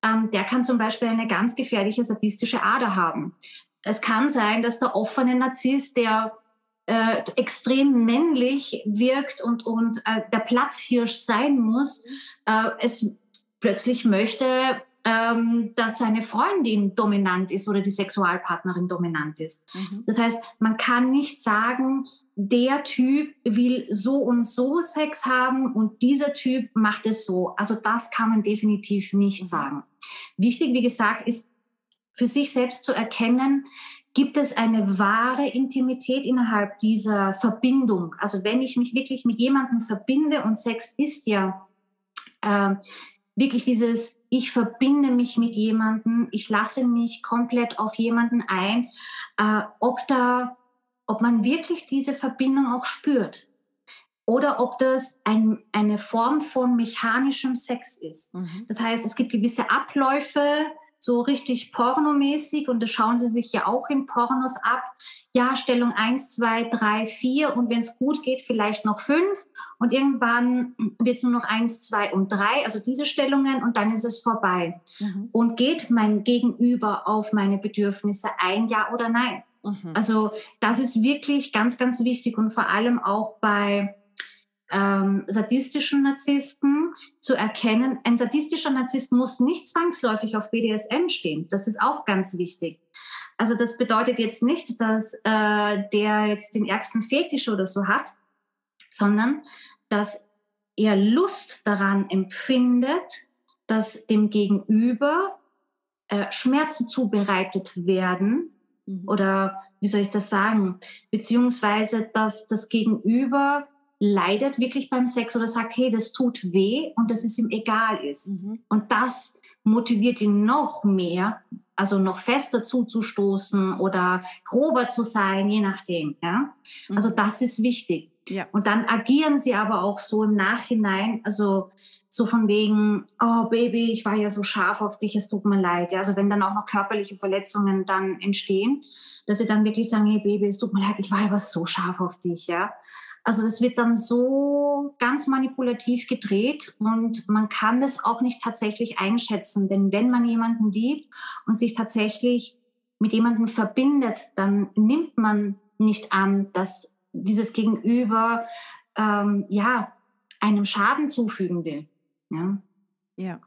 ähm, der kann zum Beispiel eine ganz gefährliche sadistische Ader haben. Es kann sein, dass der offene Narzisst, der äh, extrem männlich wirkt und, und äh, der Platzhirsch sein muss, äh, es plötzlich möchte, ähm, dass seine Freundin dominant ist oder die Sexualpartnerin dominant ist. Mhm. Das heißt, man kann nicht sagen, der Typ will so und so Sex haben und dieser Typ macht es so. Also das kann man definitiv nicht mhm. sagen. Wichtig, wie gesagt, ist für sich selbst zu erkennen, gibt es eine wahre Intimität innerhalb dieser Verbindung. Also wenn ich mich wirklich mit jemandem verbinde und Sex ist ja äh, wirklich dieses, ich verbinde mich mit jemandem, ich lasse mich komplett auf jemanden ein, äh, ob da, ob man wirklich diese Verbindung auch spürt. oder ob das ein, eine Form von mechanischem Sex ist. Mhm. Das heißt, es gibt gewisse Abläufe, so richtig pornomäßig und das schauen sie sich ja auch in Pornos ab. Ja, Stellung 1, 2, 3, 4 und wenn es gut geht, vielleicht noch 5 und irgendwann wird es nur noch 1, 2 und 3, also diese Stellungen und dann ist es vorbei. Mhm. Und geht mein Gegenüber auf meine Bedürfnisse ein, ja oder nein? Mhm. Also das ist wirklich ganz, ganz wichtig und vor allem auch bei ähm, sadistischen Narzissten zu erkennen. Ein sadistischer Narzisst muss nicht zwangsläufig auf BDSM stehen. Das ist auch ganz wichtig. Also das bedeutet jetzt nicht, dass äh, der jetzt den ärgsten Fetisch oder so hat, sondern dass er Lust daran empfindet, dass dem Gegenüber äh, Schmerzen zubereitet werden mhm. oder wie soll ich das sagen, beziehungsweise dass das Gegenüber leidet wirklich beim Sex oder sagt, hey, das tut weh und dass es ihm egal ist. Mhm. Und das motiviert ihn noch mehr, also noch fester zuzustoßen oder grober zu sein, je nachdem. Ja? Mhm. Also das ist wichtig. Ja. Und dann agieren sie aber auch so im Nachhinein, also so von wegen, oh Baby, ich war ja so scharf auf dich, es tut mir leid. Ja? Also wenn dann auch noch körperliche Verletzungen dann entstehen, dass sie dann wirklich sagen, hey Baby, es tut mir leid, ich war aber so scharf auf dich. Ja? Also es wird dann so ganz manipulativ gedreht und man kann das auch nicht tatsächlich einschätzen, denn wenn man jemanden liebt und sich tatsächlich mit jemandem verbindet, dann nimmt man nicht an, dass dieses Gegenüber ähm, ja einem Schaden zufügen will. Ja. ja.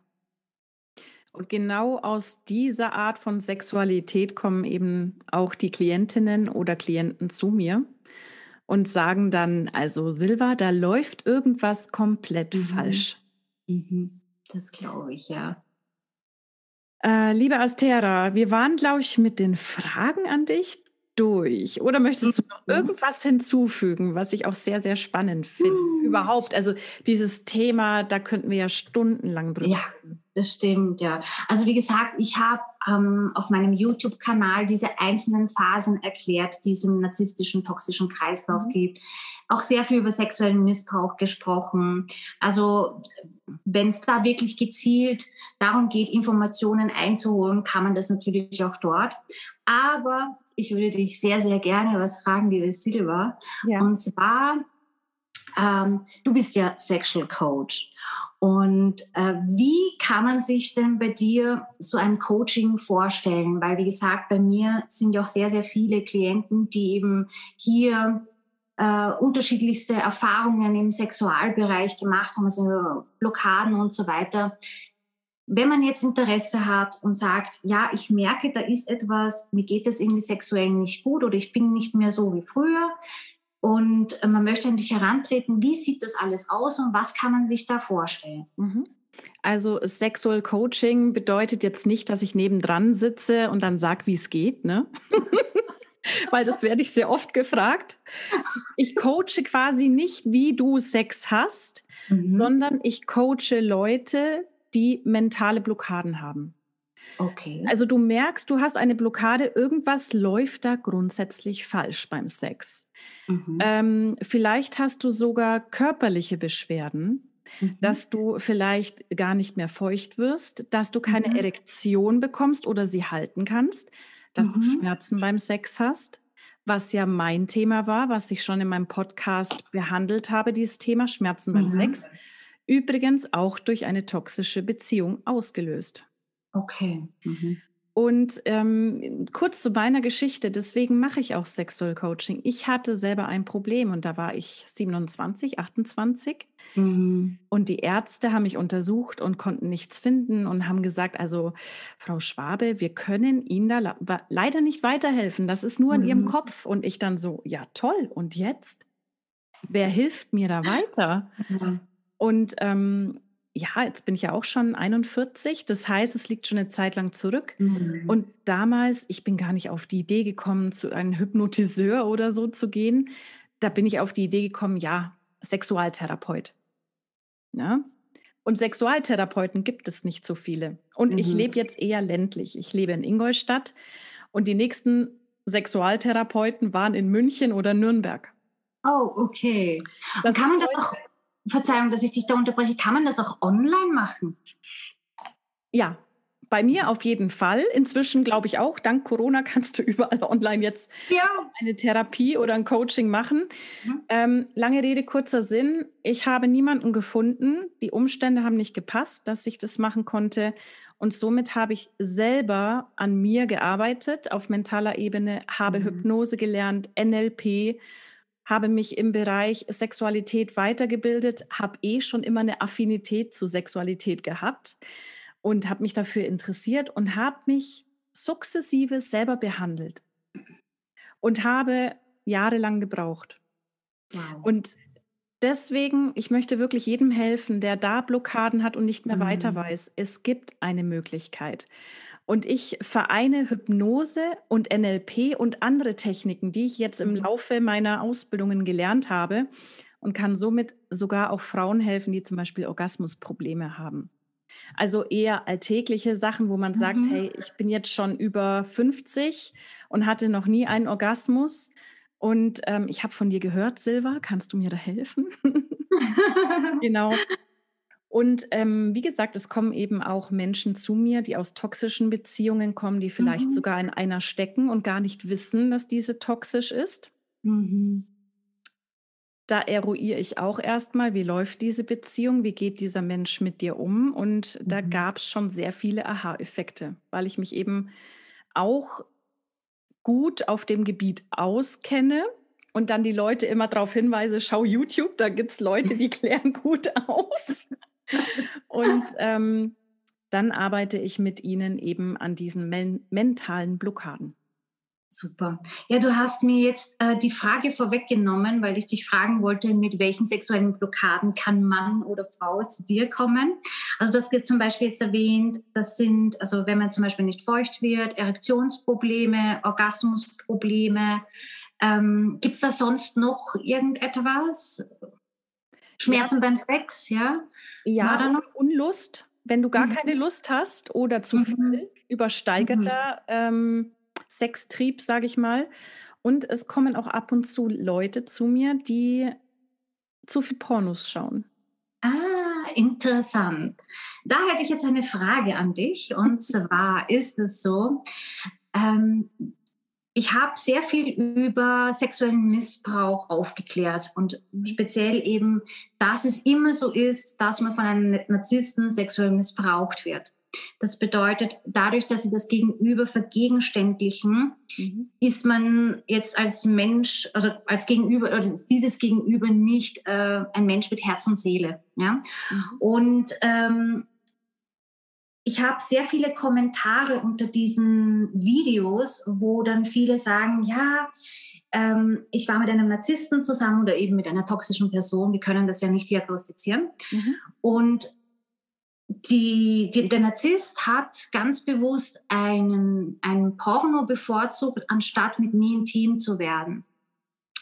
Und genau aus dieser Art von Sexualität kommen eben auch die Klientinnen oder Klienten zu mir und sagen dann, also Silva, da läuft irgendwas komplett mhm. falsch. Mhm. Das glaube ich, ja. Äh, liebe Astera, wir waren, glaube ich, mit den Fragen an dich durch. Oder möchtest du noch mhm. irgendwas hinzufügen, was ich auch sehr, sehr spannend finde? Mhm. Überhaupt, also dieses Thema, da könnten wir ja stundenlang drüber. Ja, das stimmt, ja. Also wie gesagt, ich habe ähm, auf meinem YouTube-Kanal diese einzelnen Phasen erklärt, die es im narzisstischen, toxischen Kreislauf mhm. gibt. Auch sehr viel über sexuellen Missbrauch gesprochen. Also wenn es da wirklich gezielt darum geht, Informationen einzuholen, kann man das natürlich auch dort. Aber ich würde dich sehr, sehr gerne was fragen, liebe Silva. Ja. Und zwar, ähm, du bist ja Sexual Coach. Und äh, wie kann man sich denn bei dir so ein Coaching vorstellen? Weil, wie gesagt, bei mir sind ja auch sehr, sehr viele Klienten, die eben hier äh, unterschiedlichste Erfahrungen im Sexualbereich gemacht haben, also Blockaden und so weiter. Wenn man jetzt Interesse hat und sagt, ja, ich merke, da ist etwas, mir geht es irgendwie sexuell nicht gut oder ich bin nicht mehr so wie früher und äh, man möchte an dich herantreten, wie sieht das alles aus und was kann man sich da vorstellen? Mhm. Also Sexual Coaching bedeutet jetzt nicht, dass ich nebendran sitze und dann sage, wie es geht, ne? Weil das werde ich sehr oft gefragt. Ich coache quasi nicht, wie du Sex hast, mhm. sondern ich coache Leute, die mentale Blockaden haben. Okay. Also du merkst, du hast eine Blockade, irgendwas läuft da grundsätzlich falsch beim Sex. Mhm. Ähm, vielleicht hast du sogar körperliche Beschwerden, mhm. dass du vielleicht gar nicht mehr feucht wirst, dass du keine mhm. Erektion bekommst oder sie halten kannst, dass du mhm. Schmerzen beim Sex hast, was ja mein Thema war, was ich schon in meinem Podcast behandelt habe, dieses Thema Schmerzen beim mhm. Sex. Übrigens auch durch eine toxische Beziehung ausgelöst. Okay. Mhm. Und ähm, kurz zu meiner Geschichte, deswegen mache ich auch Sexual Coaching. Ich hatte selber ein Problem und da war ich 27, 28 mhm. und die Ärzte haben mich untersucht und konnten nichts finden und haben gesagt, also Frau Schwabe, wir können Ihnen da leider nicht weiterhelfen. Das ist nur mhm. in Ihrem Kopf. Und ich dann so, ja toll, und jetzt? Wer hilft mir da weiter? Ja. Und ähm, ja, jetzt bin ich ja auch schon 41. Das heißt, es liegt schon eine Zeit lang zurück. Mhm. Und damals, ich bin gar nicht auf die Idee gekommen, zu einem Hypnotiseur oder so zu gehen. Da bin ich auf die Idee gekommen, ja, Sexualtherapeut. Ja? Und Sexualtherapeuten gibt es nicht so viele. Und mhm. ich lebe jetzt eher ländlich. Ich lebe in Ingolstadt und die nächsten Sexualtherapeuten waren in München oder Nürnberg. Oh, okay. Und kann man das auch, Verzeihung, dass ich dich da unterbreche, kann man das auch online machen? Ja, bei mir auf jeden Fall. Inzwischen glaube ich auch, dank Corona kannst du überall online jetzt ja. eine Therapie oder ein Coaching machen. Mhm. Ähm, lange Rede, kurzer Sinn. Ich habe niemanden gefunden. Die Umstände haben nicht gepasst, dass ich das machen konnte. Und somit habe ich selber an mir gearbeitet auf mentaler Ebene, habe mhm. Hypnose gelernt, NLP, habe mich im Bereich Sexualität weitergebildet, habe eh schon immer eine Affinität zu Sexualität gehabt und habe mich dafür interessiert und habe mich sukzessive selber behandelt und habe jahrelang gebraucht. Wow. Und deswegen, ich möchte wirklich jedem helfen, der da Blockaden hat und nicht mehr mhm. weiter weiß. Es gibt eine Möglichkeit. Und ich vereine Hypnose und NLP und andere Techniken, die ich jetzt im mhm. Laufe meiner Ausbildungen gelernt habe und kann somit sogar auch Frauen helfen, die zum Beispiel Orgasmusprobleme haben. Also eher alltägliche Sachen, wo man mhm. sagt, hey, ich bin jetzt schon über 50 und hatte noch nie einen Orgasmus. Und ähm, ich habe von dir gehört, Silva, kannst du mir da helfen? genau. Und ähm, wie gesagt, es kommen eben auch Menschen zu mir, die aus toxischen Beziehungen kommen, die vielleicht mhm. sogar in einer stecken und gar nicht wissen, dass diese toxisch ist. Mhm da eruiere ich auch erstmal, wie läuft diese Beziehung, wie geht dieser Mensch mit dir um. Und da mhm. gab es schon sehr viele Aha-Effekte, weil ich mich eben auch gut auf dem Gebiet auskenne und dann die Leute immer darauf hinweise, schau YouTube, da gibt es Leute, die klären gut auf. und ähm, dann arbeite ich mit ihnen eben an diesen men mentalen Blockaden. Super. Ja, du hast mir jetzt äh, die Frage vorweggenommen, weil ich dich fragen wollte, mit welchen sexuellen Blockaden kann Mann oder Frau zu dir kommen? Also das wird zum Beispiel jetzt erwähnt, das sind, also wenn man zum Beispiel nicht feucht wird, Erektionsprobleme, Orgasmusprobleme. Ähm, Gibt es da sonst noch irgendetwas? Schmerzen ja. beim Sex, ja? Ja, Unlust, wenn du gar mhm. keine Lust hast oder zu mhm. viel übersteigerter mhm. ähm, Sextrieb, sage ich mal. Und es kommen auch ab und zu Leute zu mir, die zu viel Pornos schauen. Ah, interessant. Da hätte ich jetzt eine Frage an dich. Und zwar ist es so, ähm, ich habe sehr viel über sexuellen Missbrauch aufgeklärt und speziell eben, dass es immer so ist, dass man von einem Narzissten sexuell missbraucht wird. Das bedeutet, dadurch, dass sie das Gegenüber vergegenständlichen, mhm. ist man jetzt als Mensch, also als Gegenüber, oder dieses Gegenüber nicht äh, ein Mensch mit Herz und Seele. Ja? Mhm. Und ähm, ich habe sehr viele Kommentare unter diesen Videos, wo dann viele sagen, ja, ähm, ich war mit einem Narzissten zusammen oder eben mit einer toxischen Person, wir können das ja nicht diagnostizieren. Mhm. Und die, die, der Narzisst hat ganz bewusst einen, einen Porno bevorzugt, anstatt mit mir intim zu werden.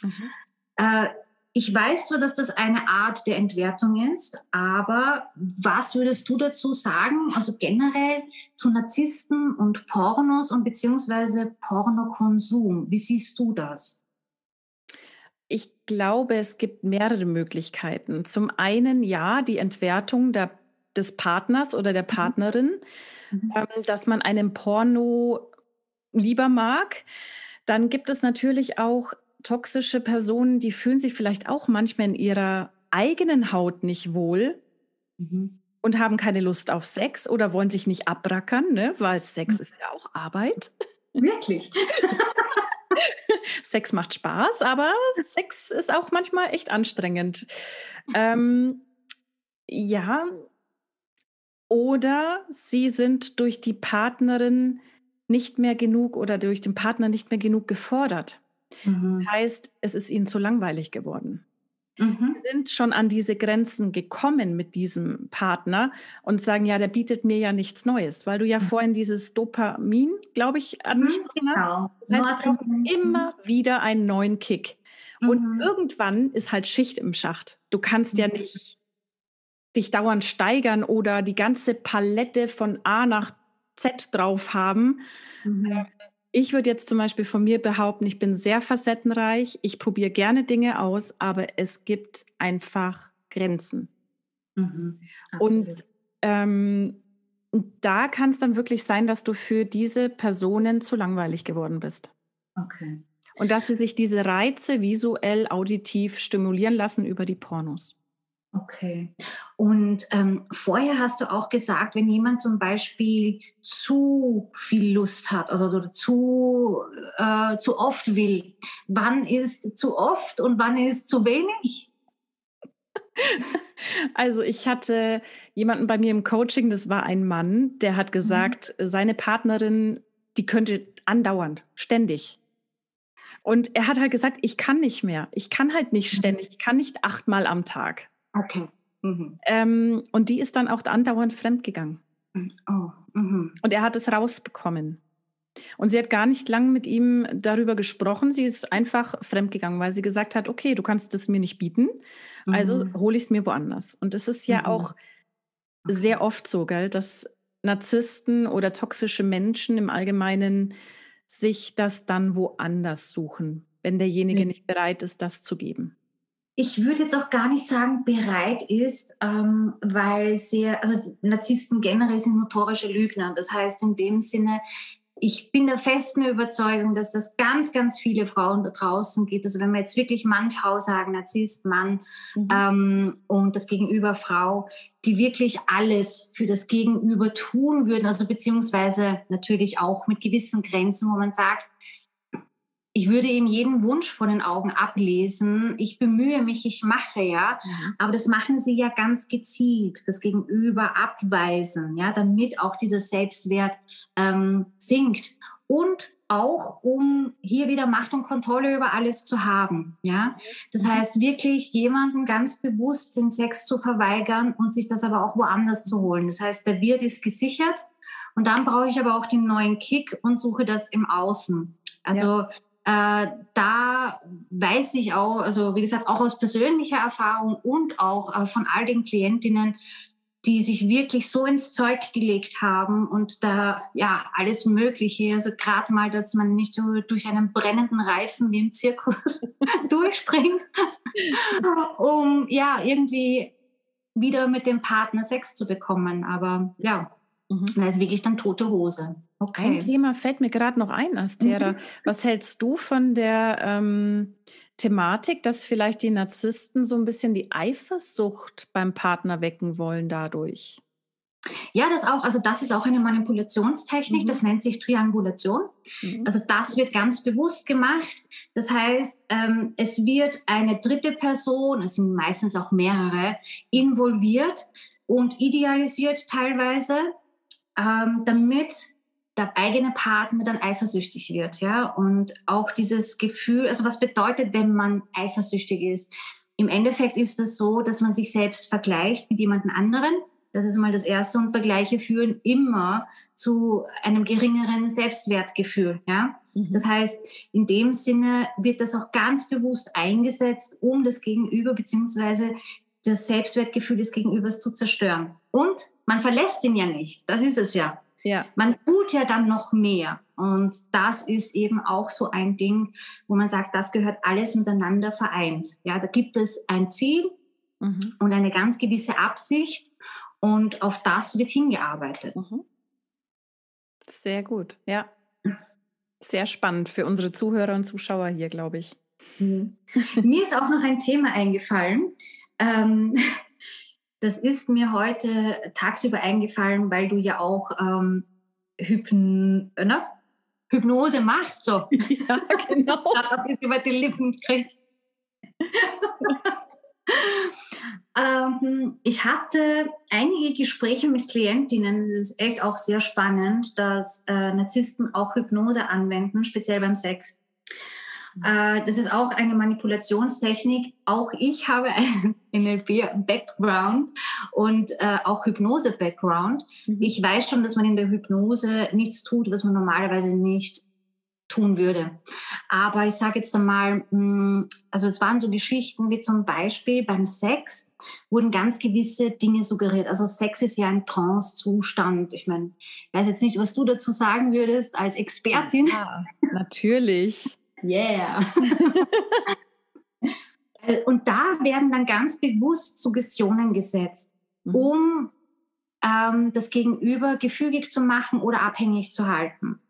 Mhm. Äh, ich weiß zwar, dass das eine Art der Entwertung ist, aber was würdest du dazu sagen, also generell zu Narzissten und Pornos und beziehungsweise Pornokonsum? Wie siehst du das? Ich glaube, es gibt mehrere Möglichkeiten. Zum einen ja, die Entwertung der des Partners oder der mhm. Partnerin, mhm. ähm, dass man einen Porno lieber mag. Dann gibt es natürlich auch toxische Personen, die fühlen sich vielleicht auch manchmal in ihrer eigenen Haut nicht wohl mhm. und haben keine Lust auf Sex oder wollen sich nicht abrackern, ne? weil Sex mhm. ist ja auch Arbeit. Wirklich. Sex macht Spaß, aber Sex ist auch manchmal echt anstrengend. Ähm, ja, oder sie sind durch die Partnerin nicht mehr genug oder durch den Partner nicht mehr genug gefordert. Mhm. Heißt, es ist ihnen zu langweilig geworden. Mhm. Sie sind schon an diese Grenzen gekommen mit diesem Partner und sagen, ja, der bietet mir ja nichts Neues, weil du ja mhm. vorhin dieses Dopamin, glaube ich, mhm, angesprochen genau. hast. Das heißt, du brauchst immer wieder einen neuen Kick. Und mhm. irgendwann ist halt Schicht im Schacht. Du kannst ja mhm. nicht dich dauernd steigern oder die ganze Palette von A nach Z drauf haben. Ich würde jetzt zum Beispiel von mir behaupten, ich bin sehr facettenreich, ich probiere gerne Dinge aus, aber es gibt einfach Grenzen. Mhm, und ähm, da kann es dann wirklich sein, dass du für diese Personen zu langweilig geworden bist. Okay. Und dass sie sich diese Reize visuell, auditiv stimulieren lassen über die Pornos. Okay. Und ähm, vorher hast du auch gesagt, wenn jemand zum Beispiel zu viel Lust hat also, oder zu, äh, zu oft will, wann ist zu oft und wann ist zu wenig? Also ich hatte jemanden bei mir im Coaching, das war ein Mann, der hat mhm. gesagt, mhm. seine Partnerin, die könnte andauernd, ständig. Und er hat halt gesagt, ich kann nicht mehr. Ich kann halt nicht mhm. ständig. Ich kann nicht achtmal am Tag. Okay. Mhm. Ähm, und die ist dann auch andauernd fremdgegangen. Mhm. Oh. Mhm. Und er hat es rausbekommen. Und sie hat gar nicht lang mit ihm darüber gesprochen. Sie ist einfach fremdgegangen, weil sie gesagt hat, okay, du kannst es mir nicht bieten, also mhm. hole ich es mir woanders. Und es ist ja mhm. auch sehr oft so, gell, dass Narzissten oder toxische Menschen im Allgemeinen sich das dann woanders suchen, wenn derjenige ja. nicht bereit ist, das zu geben ich würde jetzt auch gar nicht sagen, bereit ist, ähm, weil sehr, also Narzissten generell sind notorische Lügner. Das heißt in dem Sinne, ich bin der festen Überzeugung, dass das ganz, ganz viele Frauen da draußen gibt. Also wenn wir jetzt wirklich Mann, Frau sagen, Narzisst, Mann mhm. ähm, und das Gegenüber Frau, die wirklich alles für das Gegenüber tun würden, also beziehungsweise natürlich auch mit gewissen Grenzen, wo man sagt, ich würde ihm jeden Wunsch vor den Augen ablesen. Ich bemühe mich, ich mache ja, mhm. aber das machen sie ja ganz gezielt, das Gegenüber abweisen, ja, damit auch dieser Selbstwert ähm, sinkt und auch um hier wieder Macht und Kontrolle über alles zu haben, ja. Das mhm. heißt wirklich jemanden ganz bewusst den Sex zu verweigern und sich das aber auch woanders zu holen. Das heißt, der Wirt ist gesichert und dann brauche ich aber auch den neuen Kick und suche das im Außen. Also ja äh, da weiß ich auch, also wie gesagt, auch aus persönlicher Erfahrung und auch äh, von all den Klientinnen, die sich wirklich so ins Zeug gelegt haben und da ja alles Mögliche, also gerade mal, dass man nicht so durch einen brennenden Reifen wie im Zirkus durchspringt, um ja irgendwie wieder mit dem Partner Sex zu bekommen. Aber ja, mhm. da ist wirklich dann tote Hose. Okay. Ein Thema fällt mir gerade noch ein, Astera. Mhm. Was hältst du von der ähm, Thematik, dass vielleicht die Narzissten so ein bisschen die Eifersucht beim Partner wecken wollen dadurch? Ja, das auch. Also das ist auch eine Manipulationstechnik. Mhm. Das nennt sich Triangulation. Mhm. Also das wird ganz bewusst gemacht. Das heißt, ähm, es wird eine dritte Person, es sind meistens auch mehrere, involviert und idealisiert teilweise, ähm, damit der eigene Partner dann eifersüchtig wird, ja. Und auch dieses Gefühl, also was bedeutet, wenn man eifersüchtig ist? Im Endeffekt ist es so, dass man sich selbst vergleicht mit jemand anderen. Das ist mal das Erste. Und Vergleiche führen immer zu einem geringeren Selbstwertgefühl. Ja? Mhm. Das heißt, in dem Sinne wird das auch ganz bewusst eingesetzt, um das Gegenüber beziehungsweise das Selbstwertgefühl des Gegenübers zu zerstören. Und man verlässt ihn ja nicht. Das ist es ja. Ja. Man tut ja dann noch mehr. Und das ist eben auch so ein Ding, wo man sagt, das gehört alles miteinander vereint. Ja, da gibt es ein Ziel mhm. und eine ganz gewisse Absicht und auf das wird hingearbeitet. Mhm. Sehr gut, ja. Sehr spannend für unsere Zuhörer und Zuschauer hier, glaube ich. Mhm. Mir ist auch noch ein Thema eingefallen. Ähm, das ist mir heute tagsüber eingefallen, weil du ja auch ähm, Hypn äh, ne? Hypnose machst. So. Ja, genau. das ist über die Lippen gekriegt. ähm, ich hatte einige Gespräche mit Klientinnen. Es ist echt auch sehr spannend, dass äh, Narzissten auch Hypnose anwenden, speziell beim Sex. Äh, das ist auch eine Manipulationstechnik. Auch ich habe einen NLP-Background und äh, auch Hypnose-Background. Mhm. Ich weiß schon, dass man in der Hypnose nichts tut, was man normalerweise nicht tun würde. Aber ich sage jetzt einmal, hm, also es waren so Geschichten wie zum Beispiel beim Sex wurden ganz gewisse Dinge suggeriert. Also Sex ist ja ein Trance-Zustand. Ich meine, ich weiß jetzt nicht, was du dazu sagen würdest als Expertin. Ja, natürlich. Yeah. Äh, und da werden dann ganz bewusst Suggestionen gesetzt, mhm. um ähm, das Gegenüber gefügig zu machen oder abhängig zu halten.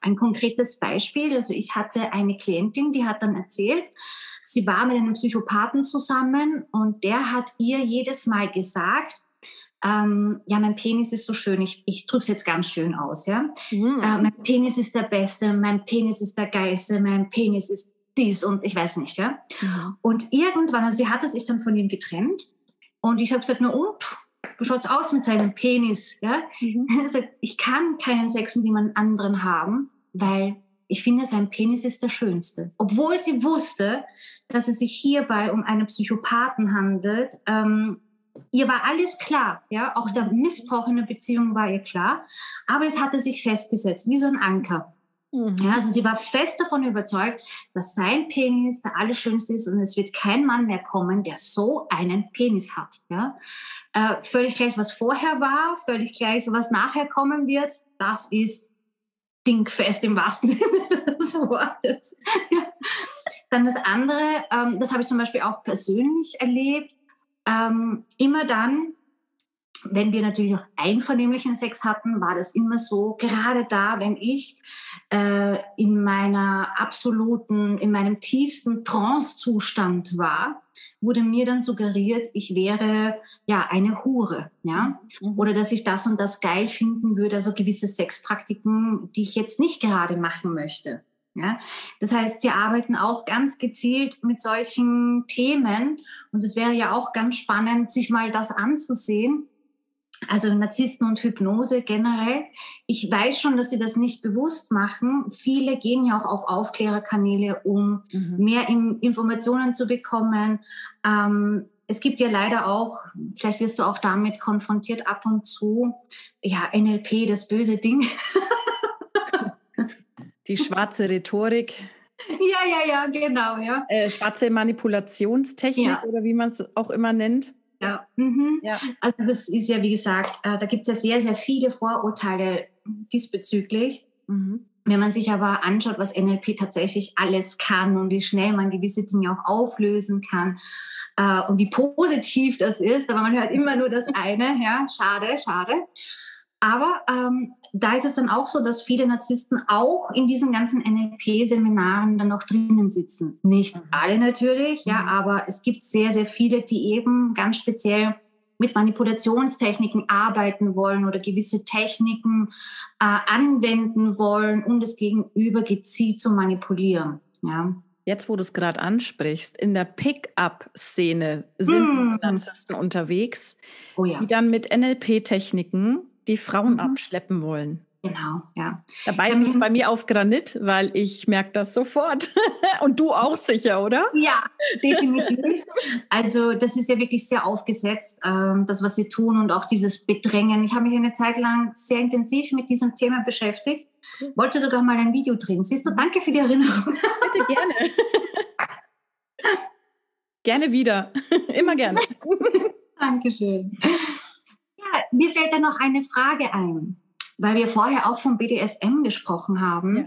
Ein konkretes Beispiel, also ich hatte eine Klientin, die hat dann erzählt, sie war mit einem Psychopathen zusammen und der hat ihr jedes Mal gesagt, ähm, ja, mein Penis ist so schön, ich, ich drücke es jetzt ganz schön aus, ja. Mhm. Äh, mein Penis ist der Beste, mein Penis ist der Geiste, mein Penis ist dies und ich weiß nicht, ja. Mhm. Und irgendwann, also sie hatte sich dann von ihm getrennt und ich habe gesagt, na und, wie schaut's aus mit seinem Penis? Ja? Mhm. Also ich kann keinen Sex mit jemand anderen haben, weil ich finde, sein Penis ist der schönste. Obwohl sie wusste, dass es sich hierbei um einen Psychopathen handelt. Ähm, ihr war alles klar, ja, auch der Missbrauch in der Beziehung war ihr klar, aber es hatte sich festgesetzt, wie so ein Anker. Mhm. Ja, also sie war fest davon überzeugt, dass sein Penis der Allerschönste ist und es wird kein Mann mehr kommen, der so einen Penis hat. Ja? Äh, völlig gleich, was vorher war, völlig gleich, was nachher kommen wird, das ist dingfest im wahrsten Sinne des Wortes. Ja. Dann das andere, ähm, das habe ich zum Beispiel auch persönlich erlebt, ähm, immer dann, wenn wir natürlich auch einvernehmlichen Sex hatten, war das immer so, gerade da, wenn ich äh, in meiner absoluten, in meinem tiefsten Trance-Zustand war, wurde mir dann suggeriert, ich wäre ja eine Hure, ja, mhm. oder dass ich das und das geil finden würde, also gewisse Sexpraktiken, die ich jetzt nicht gerade machen möchte. Ja, das heißt, sie arbeiten auch ganz gezielt mit solchen Themen und es wäre ja auch ganz spannend, sich mal das anzusehen, also Narzissten und Hypnose generell. Ich weiß schon, dass sie das nicht bewusst machen. Viele gehen ja auch auf Aufklärerkanäle, um mhm. mehr Informationen zu bekommen. Ähm, es gibt ja leider auch, vielleicht wirst du auch damit konfrontiert ab und zu, ja, NLP, das böse Ding. Die schwarze Rhetorik. Ja, ja, ja, genau, ja. Äh, schwarze Manipulationstechnik ja. oder wie man es auch immer nennt. Ja. Mhm. ja. Also das ist ja, wie gesagt, äh, da gibt es ja sehr, sehr viele Vorurteile diesbezüglich. Mhm. Wenn man sich aber anschaut, was NLP tatsächlich alles kann und wie schnell man gewisse Dinge auch auflösen kann äh, und wie positiv das ist, aber man hört immer nur das eine, ja, schade, schade. Aber ähm, da ist es dann auch so, dass viele Narzissten auch in diesen ganzen NLP-Seminaren dann noch drinnen sitzen. Nicht mhm. alle natürlich, ja, mhm. aber es gibt sehr, sehr viele, die eben ganz speziell mit Manipulationstechniken arbeiten wollen oder gewisse Techniken äh, anwenden wollen, um das Gegenüber gezielt zu manipulieren. Ja. Jetzt, wo du es gerade ansprichst, in der Pickup-Szene sind mm. Narzissten unterwegs, oh ja. die dann mit NLP-Techniken die Frauen mhm. abschleppen wollen. Genau, ja. Da beißt es bei mir auf Granit, weil ich merke das sofort. Und du auch sicher, oder? Ja, definitiv. also das ist ja wirklich sehr aufgesetzt, ähm, das, was sie tun und auch dieses Bedrängen. Ich habe mich eine Zeit lang sehr intensiv mit diesem Thema beschäftigt. Wollte sogar mal ein Video drehen. Siehst du, danke für die Erinnerung. Bitte gerne. gerne wieder. Immer gerne. Dankeschön mir fällt da noch eine Frage ein, weil wir vorher auch vom BDSM gesprochen haben. Ja.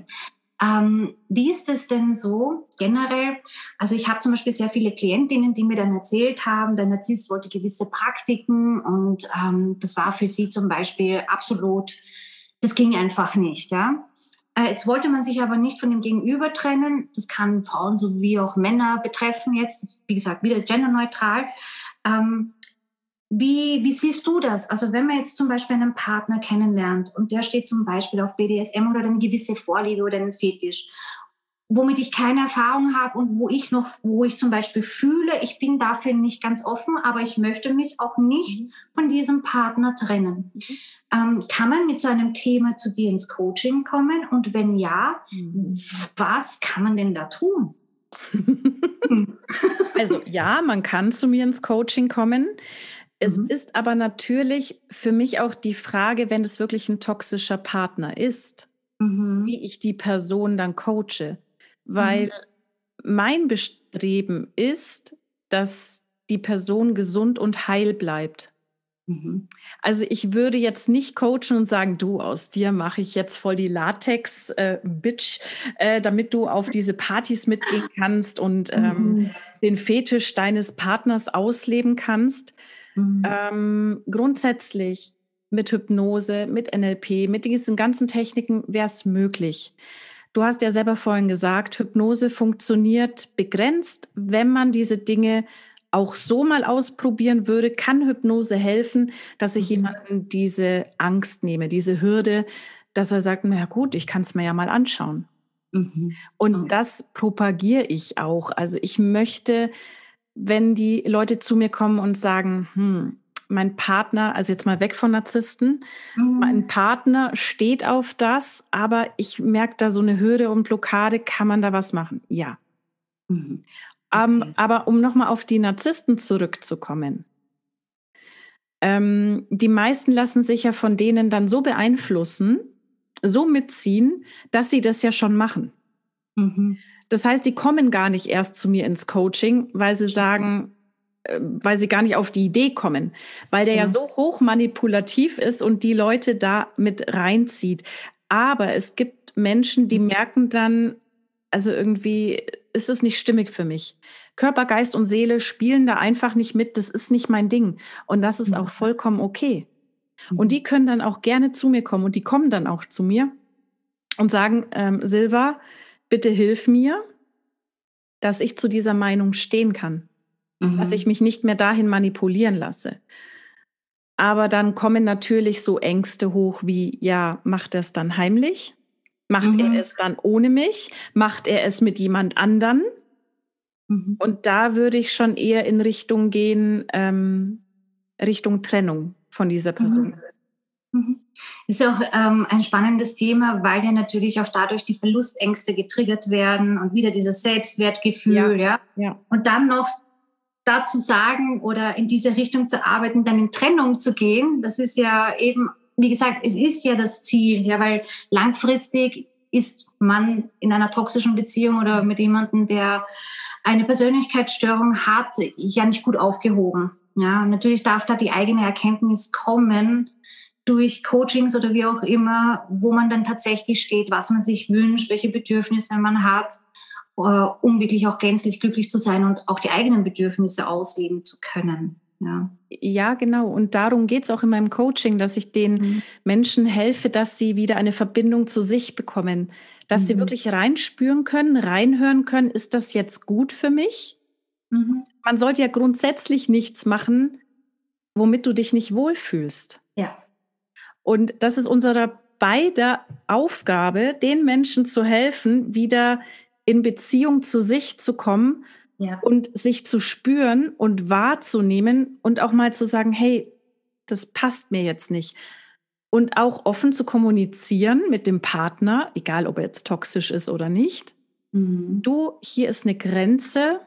Ähm, wie ist es denn so generell? Also ich habe zum Beispiel sehr viele Klientinnen, die mir dann erzählt haben, der Narzisst wollte gewisse Praktiken und ähm, das war für sie zum Beispiel absolut, das ging einfach nicht. Ja? Äh, jetzt wollte man sich aber nicht von dem Gegenüber trennen. Das kann Frauen sowie auch Männer betreffen jetzt, wie gesagt, wieder genderneutral. Ähm, wie, wie siehst du das? Also wenn man jetzt zum Beispiel einen Partner kennenlernt und der steht zum Beispiel auf BDSM oder eine gewisse Vorliebe oder einen Fetisch, womit ich keine Erfahrung habe und wo ich noch, wo ich zum Beispiel fühle, ich bin dafür nicht ganz offen, aber ich möchte mich auch nicht mhm. von diesem Partner trennen. Mhm. Ähm, kann man mit so einem Thema zu dir ins Coaching kommen? Und wenn ja, mhm. was kann man denn da tun? also ja, man kann zu mir ins Coaching kommen. Es mhm. ist aber natürlich für mich auch die Frage, wenn es wirklich ein toxischer Partner ist. mhm. wie ich die Person dann coache. Weil mhm. mein Bestreben ist, dass die Person gesund und heil bleibt. Mhm. Also ich würde jetzt nicht coachen und sagen, du, aus dir mache ich jetzt voll die Latex-Bitch, äh, äh, damit du auf diese Partys mitgehen kannst und ähm, mhm. den Fetisch deines Partners ausleben kannst. Mhm. Ähm, grundsätzlich mit Hypnose, mit NLP, mit diesen ganzen Techniken wäre es möglich. Du hast ja selber vorhin gesagt, Hypnose funktioniert begrenzt, wenn man diese Dinge auch so mal ausprobieren würde, kann Hypnose helfen, dass ich mhm. jemanden diese Angst nehme, diese Hürde, dass er sagt, na gut, ich kann es mir ja mal anschauen. Mhm. Und das propagiere ich auch. Also ich möchte, wenn die Leute zu mir kommen und sagen, hm, mein Partner, also jetzt mal weg von Narzissten, mhm. mein Partner steht auf das, aber ich merke da so eine Hürde und Blockade, kann man da was machen? Ja. Mhm. Ähm, okay. aber um nochmal auf die Narzissten zurückzukommen. Ähm, die meisten lassen sich ja von denen dann so beeinflussen, so mitziehen, dass sie das ja schon machen. Mhm. Das heißt, die kommen gar nicht erst zu mir ins Coaching, weil sie sagen, äh, weil sie gar nicht auf die Idee kommen, weil der ja, ja so hoch manipulativ ist und die Leute da mit reinzieht. Aber es gibt Menschen, die mhm. merken dann, also irgendwie ist es nicht stimmig für mich. Körper, Geist und Seele spielen da einfach nicht mit. Das ist nicht mein Ding. Und das ist auch mhm. vollkommen okay. Und mhm. die können dann auch gerne zu mir kommen und die kommen dann auch zu mir und sagen, ähm, Silva, bitte hilf mir, dass ich zu dieser Meinung stehen kann, mhm. dass ich mich nicht mehr dahin manipulieren lasse. Aber dann kommen natürlich so Ängste hoch wie, ja, macht er es dann heimlich? Macht mhm. er es dann ohne mich? Macht er es mit jemand anderen? Mhm. Und da würde ich schon eher in Richtung gehen, ähm, Richtung Trennung von dieser mhm. Person. Mhm. Ist auch ähm, ein spannendes Thema, weil ja natürlich auch dadurch die Verlustängste getriggert werden und wieder dieses Selbstwertgefühl, ja. ja? ja. Und dann noch dazu sagen oder in diese Richtung zu arbeiten, dann in Trennung zu gehen, das ist ja eben wie gesagt, es ist ja das Ziel, ja, weil langfristig ist man in einer toxischen Beziehung oder mit jemandem, der eine Persönlichkeitsstörung hat, ja nicht gut aufgehoben. Ja, natürlich darf da die eigene Erkenntnis kommen durch Coachings oder wie auch immer, wo man dann tatsächlich steht, was man sich wünscht, welche Bedürfnisse man hat, äh, um wirklich auch gänzlich glücklich zu sein und auch die eigenen Bedürfnisse ausleben zu können. Ja. ja, genau. Und darum geht es auch in meinem Coaching, dass ich den mhm. Menschen helfe, dass sie wieder eine Verbindung zu sich bekommen, dass mhm. sie wirklich reinspüren können, reinhören können, ist das jetzt gut für mich? Mhm. Man sollte ja grundsätzlich nichts machen, womit du dich nicht wohlfühlst. Ja. Und das ist unsere beider Aufgabe, den Menschen zu helfen, wieder in Beziehung zu sich zu kommen ja. Und sich zu spüren und wahrzunehmen und auch mal zu sagen, hey, das passt mir jetzt nicht. Und auch offen zu kommunizieren mit dem Partner, egal ob er jetzt toxisch ist oder nicht. Mhm. Du, hier ist eine Grenze,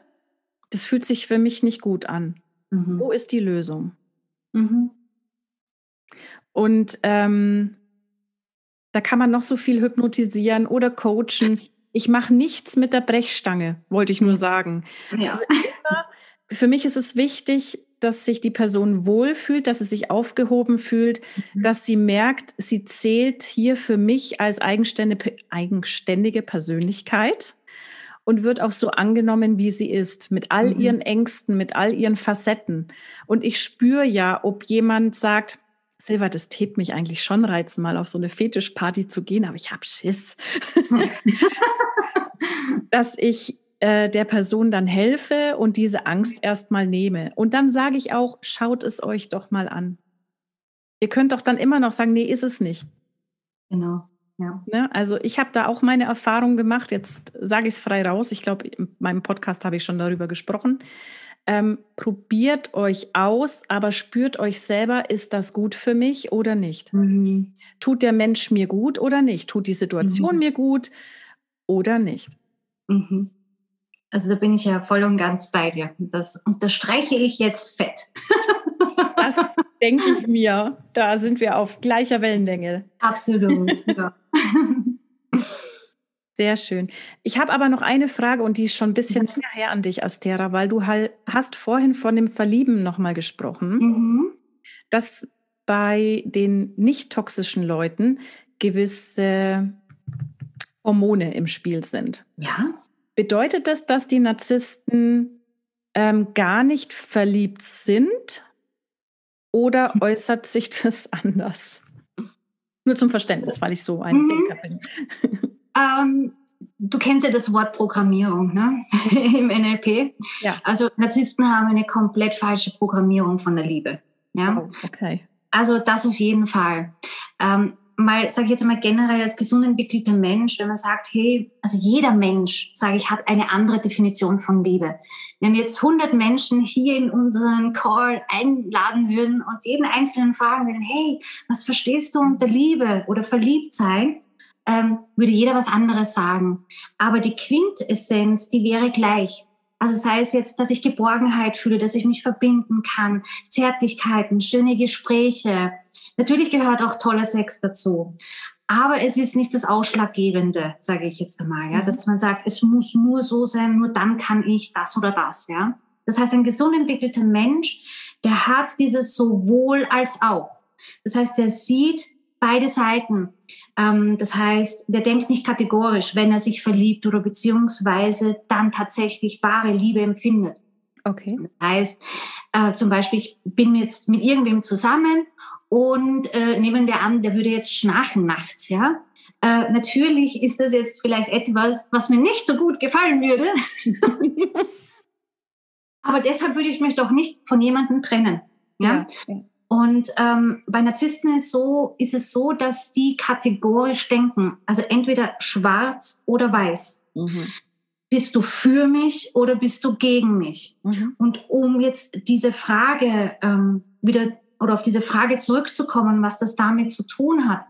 das fühlt sich für mich nicht gut an. Mhm. Wo ist die Lösung? Mhm. Und ähm, da kann man noch so viel hypnotisieren oder coachen. Ich mache nichts mit der Brechstange, wollte ich nur sagen. Ja. Also immer, für mich ist es wichtig, dass sich die Person wohlfühlt, dass sie sich aufgehoben fühlt, mhm. dass sie merkt, sie zählt hier für mich als eigenständige, eigenständige Persönlichkeit und wird auch so angenommen, wie sie ist, mit all mhm. ihren Ängsten, mit all ihren Facetten. Und ich spüre ja, ob jemand sagt, Silva, das tät mich eigentlich schon reizen, mal auf so eine Fetischparty zu gehen, aber ich habe Schiss. dass ich äh, der Person dann helfe und diese Angst erstmal nehme. Und dann sage ich auch, schaut es euch doch mal an. Ihr könnt doch dann immer noch sagen, nee, ist es nicht. Genau. Ja. Ne? Also ich habe da auch meine Erfahrung gemacht. Jetzt sage ich es frei raus. Ich glaube, in meinem Podcast habe ich schon darüber gesprochen. Ähm, probiert euch aus, aber spürt euch selber, ist das gut für mich oder nicht? Mhm. Tut der Mensch mir gut oder nicht? Tut die Situation mhm. mir gut oder nicht? Mhm. Also da bin ich ja voll und ganz bei dir. Das unterstreiche ich jetzt fett. das denke ich mir. Da sind wir auf gleicher Wellenlänge. Absolut. Ja. Sehr schön. Ich habe aber noch eine Frage und die ist schon ein bisschen länger her an dich, Astera, weil du halt hast vorhin von dem Verlieben nochmal gesprochen, mhm. dass bei den nicht toxischen Leuten gewisse Hormone im Spiel sind. Ja. Bedeutet das, dass die Narzissten ähm, gar nicht verliebt sind oder äußert sich das anders? Nur zum Verständnis, weil ich so ein mhm. Denker bin. Ähm, du kennst ja das Wort Programmierung ne? im NLP. Ja. Also Narzissten haben eine komplett falsche Programmierung von der Liebe. Ja? Oh, okay. Also das auf jeden Fall. Ähm, mal, sage ich jetzt mal generell als gesund entwickelter Mensch, wenn man sagt, hey, also jeder Mensch, sage ich, hat eine andere Definition von Liebe. Wenn wir jetzt 100 Menschen hier in unseren Call einladen würden und jeden Einzelnen fragen würden, hey, was verstehst du unter Liebe oder verliebt sein? Ähm, würde jeder was anderes sagen. Aber die Quintessenz, die wäre gleich. Also sei es jetzt, dass ich Geborgenheit fühle, dass ich mich verbinden kann, Zärtlichkeiten, schöne Gespräche. Natürlich gehört auch toller Sex dazu. Aber es ist nicht das Ausschlaggebende, sage ich jetzt einmal, ja, dass man sagt, es muss nur so sein, nur dann kann ich das oder das, ja. Das heißt, ein gesund entwickelter Mensch, der hat dieses sowohl als auch. Das heißt, der sieht beide Seiten. Ähm, das heißt, der denkt nicht kategorisch, wenn er sich verliebt oder beziehungsweise dann tatsächlich wahre Liebe empfindet. Okay. Das heißt, äh, zum Beispiel, ich bin jetzt mit irgendwem zusammen und äh, nehmen wir an, der würde jetzt schnarchen nachts, ja. Äh, natürlich ist das jetzt vielleicht etwas, was mir nicht so gut gefallen würde. Aber deshalb würde ich mich doch nicht von jemandem trennen. Ja? ja. Und ähm, bei Narzissten ist, so, ist es so, dass die kategorisch denken, also entweder schwarz oder weiß. Mhm. Bist du für mich oder bist du gegen mich? Mhm. Und um jetzt diese Frage ähm, wieder oder auf diese Frage zurückzukommen, was das damit zu tun hat.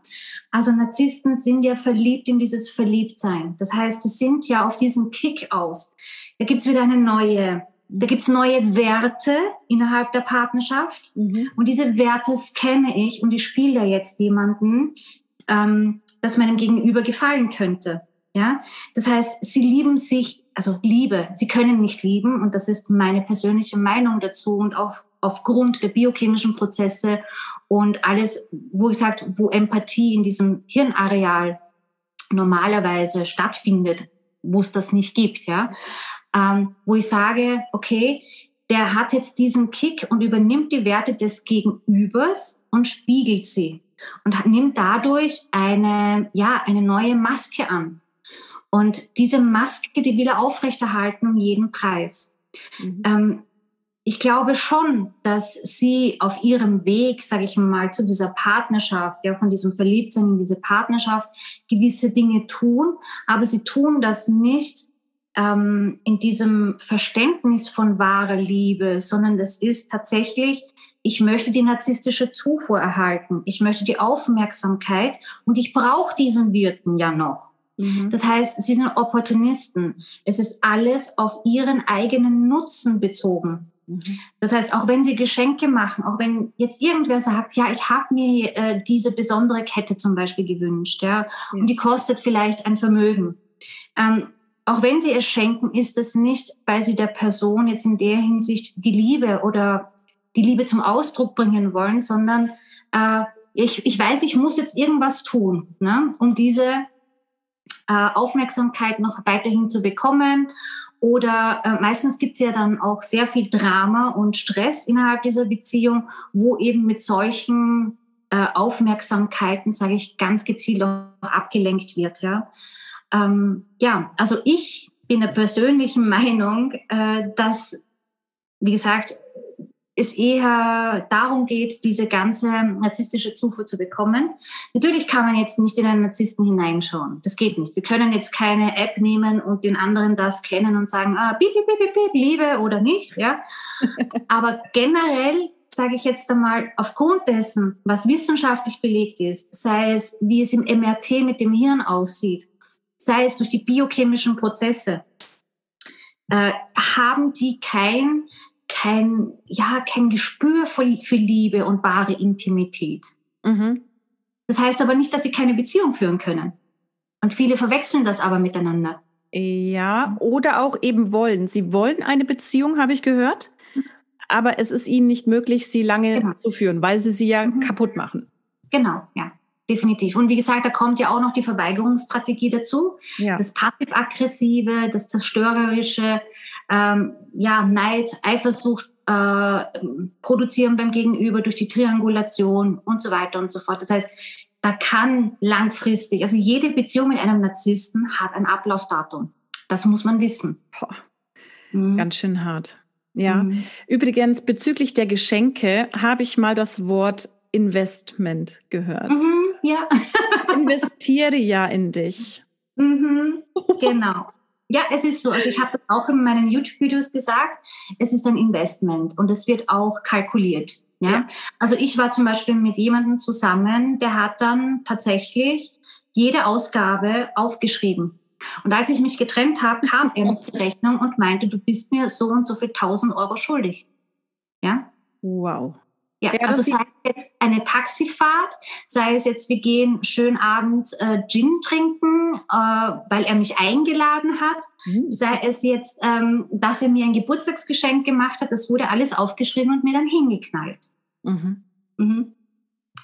Also Narzissten sind ja verliebt in dieses Verliebtsein. Das heißt, sie sind ja auf diesen Kick aus. Da gibt's wieder eine neue da gibt's neue Werte innerhalb der Partnerschaft. Mhm. Und diese Werte scanne ich und ich spiele da jetzt jemanden, ähm, das meinem Gegenüber gefallen könnte. Ja, das heißt, sie lieben sich, also Liebe, sie können nicht lieben und das ist meine persönliche Meinung dazu und auch aufgrund der biochemischen Prozesse und alles, wo ich sage, wo Empathie in diesem Hirnareal normalerweise stattfindet, wo es das nicht gibt, ja ähm, wo ich sage, okay, der hat jetzt diesen Kick und übernimmt die Werte des Gegenübers und spiegelt sie und nimmt dadurch eine, ja, eine neue Maske an. Und diese Maske, die will er aufrechterhalten um jeden Preis. Mhm. Ähm, ich glaube schon, dass sie auf ihrem Weg, sage ich mal, zu dieser Partnerschaft, ja, von diesem Verliebtsein in diese Partnerschaft, gewisse Dinge tun, aber sie tun das nicht ähm, in diesem Verständnis von wahrer Liebe, sondern das ist tatsächlich, ich möchte die narzisstische Zufuhr erhalten, ich möchte die Aufmerksamkeit und ich brauche diesen Wirten ja noch. Mhm. Das heißt, sie sind Opportunisten. Es ist alles auf ihren eigenen Nutzen bezogen. Mhm. Das heißt, auch wenn sie Geschenke machen, auch wenn jetzt irgendwer sagt, ja, ich habe mir äh, diese besondere Kette zum Beispiel gewünscht, ja, ja, und die kostet vielleicht ein Vermögen. Ähm, auch wenn sie es schenken, ist es nicht, weil sie der Person jetzt in der Hinsicht die Liebe oder die Liebe zum Ausdruck bringen wollen, sondern äh, ich, ich weiß, ich muss jetzt irgendwas tun, ne, um diese äh, Aufmerksamkeit noch weiterhin zu bekommen. Oder äh, meistens gibt es ja dann auch sehr viel Drama und Stress innerhalb dieser Beziehung, wo eben mit solchen äh, Aufmerksamkeiten, sage ich, ganz gezielt auch abgelenkt wird. Ja. Ähm, ja, also ich bin der persönlichen Meinung, äh, dass, wie gesagt, es eher darum geht, diese ganze narzisstische Zufuhr zu bekommen. Natürlich kann man jetzt nicht in einen Narzissten hineinschauen. Das geht nicht. Wir können jetzt keine App nehmen und den anderen das kennen und sagen, ah, piep, piep, piep, piep, Liebe oder nicht. Ja? Aber generell sage ich jetzt einmal, aufgrund dessen, was wissenschaftlich belegt ist, sei es, wie es im MRT mit dem Hirn aussieht, sei es durch die biochemischen Prozesse, äh, haben die kein, kein, ja, kein Gespür für, für Liebe und wahre Intimität. Mhm. Das heißt aber nicht, dass sie keine Beziehung führen können. Und viele verwechseln das aber miteinander. Ja, oder auch eben wollen. Sie wollen eine Beziehung, habe ich gehört, aber es ist ihnen nicht möglich, sie lange genau. zu führen, weil sie sie ja mhm. kaputt machen. Genau, ja, definitiv. Und wie gesagt, da kommt ja auch noch die Verweigerungsstrategie dazu. Ja. Das passiv-aggressive, das zerstörerische, ähm, ja, Neid, Eifersucht äh, produzieren beim Gegenüber durch die Triangulation und so weiter und so fort. Das heißt, da kann langfristig, also jede Beziehung mit einem Narzissten hat ein Ablaufdatum. Das muss man wissen. Boah. Mhm. Ganz schön hart. Ja. Mhm. Übrigens, bezüglich der Geschenke habe ich mal das Wort Investment gehört. Mhm, ja. Investiere ja in dich. Mhm, genau. Ja, es ist so. Also ich habe das auch in meinen YouTube-Videos gesagt. Es ist ein Investment und es wird auch kalkuliert. Ja? ja? Also ich war zum Beispiel mit jemandem zusammen, der hat dann tatsächlich jede Ausgabe aufgeschrieben. Und als ich mich getrennt habe, kam er mit der Rechnung und meinte, du bist mir so und so viel 1000 Euro schuldig. Ja? Wow. Ja, ja also sei es jetzt eine Taxifahrt, sei es jetzt, wir gehen schön abends äh, Gin trinken, äh, weil er mich eingeladen hat, mhm. sei es jetzt, ähm, dass er mir ein Geburtstagsgeschenk gemacht hat, das wurde alles aufgeschrieben und mir dann hingeknallt. Mhm. Mhm.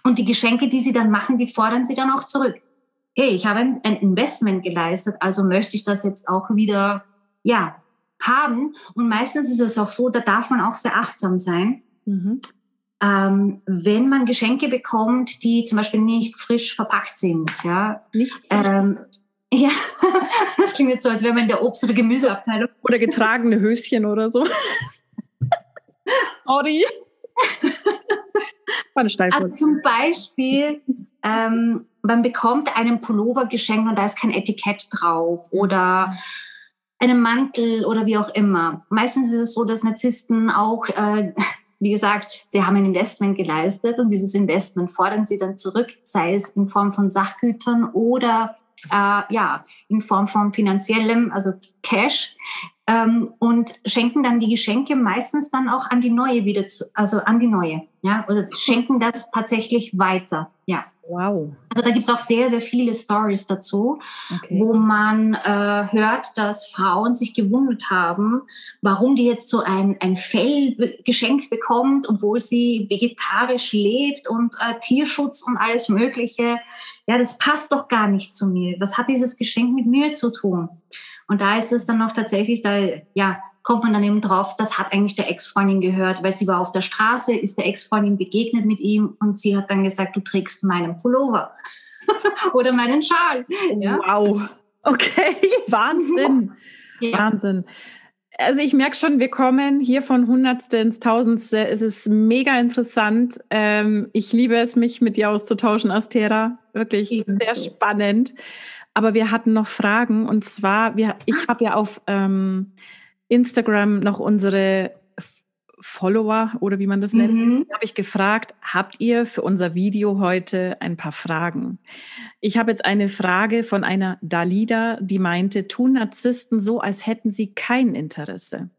Und die Geschenke, die sie dann machen, die fordern sie dann auch zurück. Hey, ich habe ein, ein Investment geleistet, also möchte ich das jetzt auch wieder, ja, haben. Und meistens ist es auch so, da darf man auch sehr achtsam sein. Mhm ähm, wenn man Geschenke bekommt, die zum Beispiel nicht frisch verpackt sind, ja. Nicht ähm, ja, das klingt jetzt so, als wäre man in der Obst- oder Gemüseabteilung. Oder getragene Höschen oder so. Audi. also zum Beispiel, ähm, man bekommt einen Pullover geschenkt und da ist kein Etikett drauf oder einen Mantel oder wie auch immer. Meistens ist es so, dass Narzissten auch äh, wie gesagt, sie haben ein Investment geleistet und dieses Investment fordern sie dann zurück, sei es in Form von Sachgütern oder äh, ja, in Form von finanziellem, also Cash, ähm, und schenken dann die Geschenke meistens dann auch an die neue wieder zu, also an die neue, ja, oder schenken das tatsächlich weiter, ja. Wow. Also da gibt's auch sehr, sehr viele Stories dazu, okay. wo man äh, hört, dass Frauen sich gewundert haben, warum die jetzt so ein, ein Fell geschenkt bekommt, obwohl sie vegetarisch lebt und äh, Tierschutz und alles Mögliche. Ja, das passt doch gar nicht zu mir. Was hat dieses Geschenk mit mir zu tun? Und da ist es dann noch tatsächlich, da ja, kommt man dann eben drauf, das hat eigentlich der Ex-Freundin gehört, weil sie war auf der Straße, ist der Ex-Freundin begegnet mit ihm und sie hat dann gesagt, du trägst meinen Pullover oder meinen Schal. Ja? Wow. Okay, Wahnsinn. Ja. Wahnsinn. Also ich merke schon, wir kommen hier von Hundertste ins Tausendste. Es ist mega interessant. Ähm, ich liebe es, mich mit dir auszutauschen, Astera. Wirklich Ebenso. sehr spannend. Aber wir hatten noch Fragen und zwar, wir, ich habe ja auf ähm, Instagram noch unsere Follower oder wie man das nennt, mhm. habe ich gefragt, habt ihr für unser Video heute ein paar Fragen? Ich habe jetzt eine Frage von einer Dalida, die meinte, tun Narzissten so, als hätten sie kein Interesse?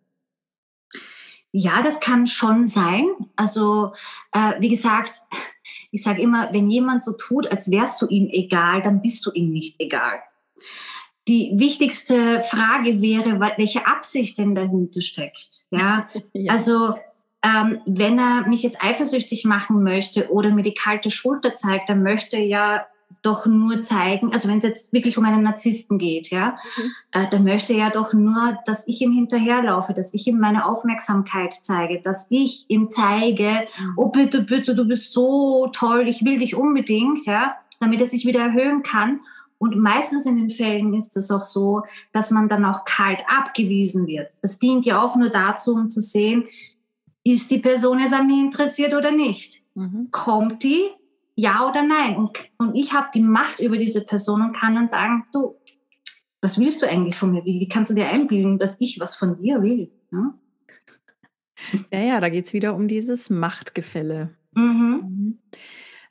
Ja, das kann schon sein. Also, äh, wie gesagt, ich sage immer, wenn jemand so tut, als wärst du ihm egal, dann bist du ihm nicht egal die wichtigste Frage wäre, welche Absicht denn dahinter steckt. Ja, ja. also ähm, wenn er mich jetzt eifersüchtig machen möchte oder mir die kalte Schulter zeigt, dann möchte er ja doch nur zeigen, also wenn es jetzt wirklich um einen Narzissten geht, ja, mhm. äh, dann möchte er ja doch nur, dass ich ihm hinterherlaufe, dass ich ihm meine Aufmerksamkeit zeige, dass ich ihm zeige, mhm. oh bitte, bitte, du bist so toll, ich will dich unbedingt, ja, damit er sich wieder erhöhen kann. Und meistens in den Fällen ist es auch so, dass man dann auch kalt abgewiesen wird. Das dient ja auch nur dazu, um zu sehen, ist die Person jetzt an mir interessiert oder nicht? Mhm. Kommt die? Ja oder nein? Und, und ich habe die Macht über diese Person und kann dann sagen, du, was willst du eigentlich von mir? Wie, wie kannst du dir einbilden, dass ich was von dir will? Ja, ja, ja da geht es wieder um dieses Machtgefälle. Mhm. Mhm.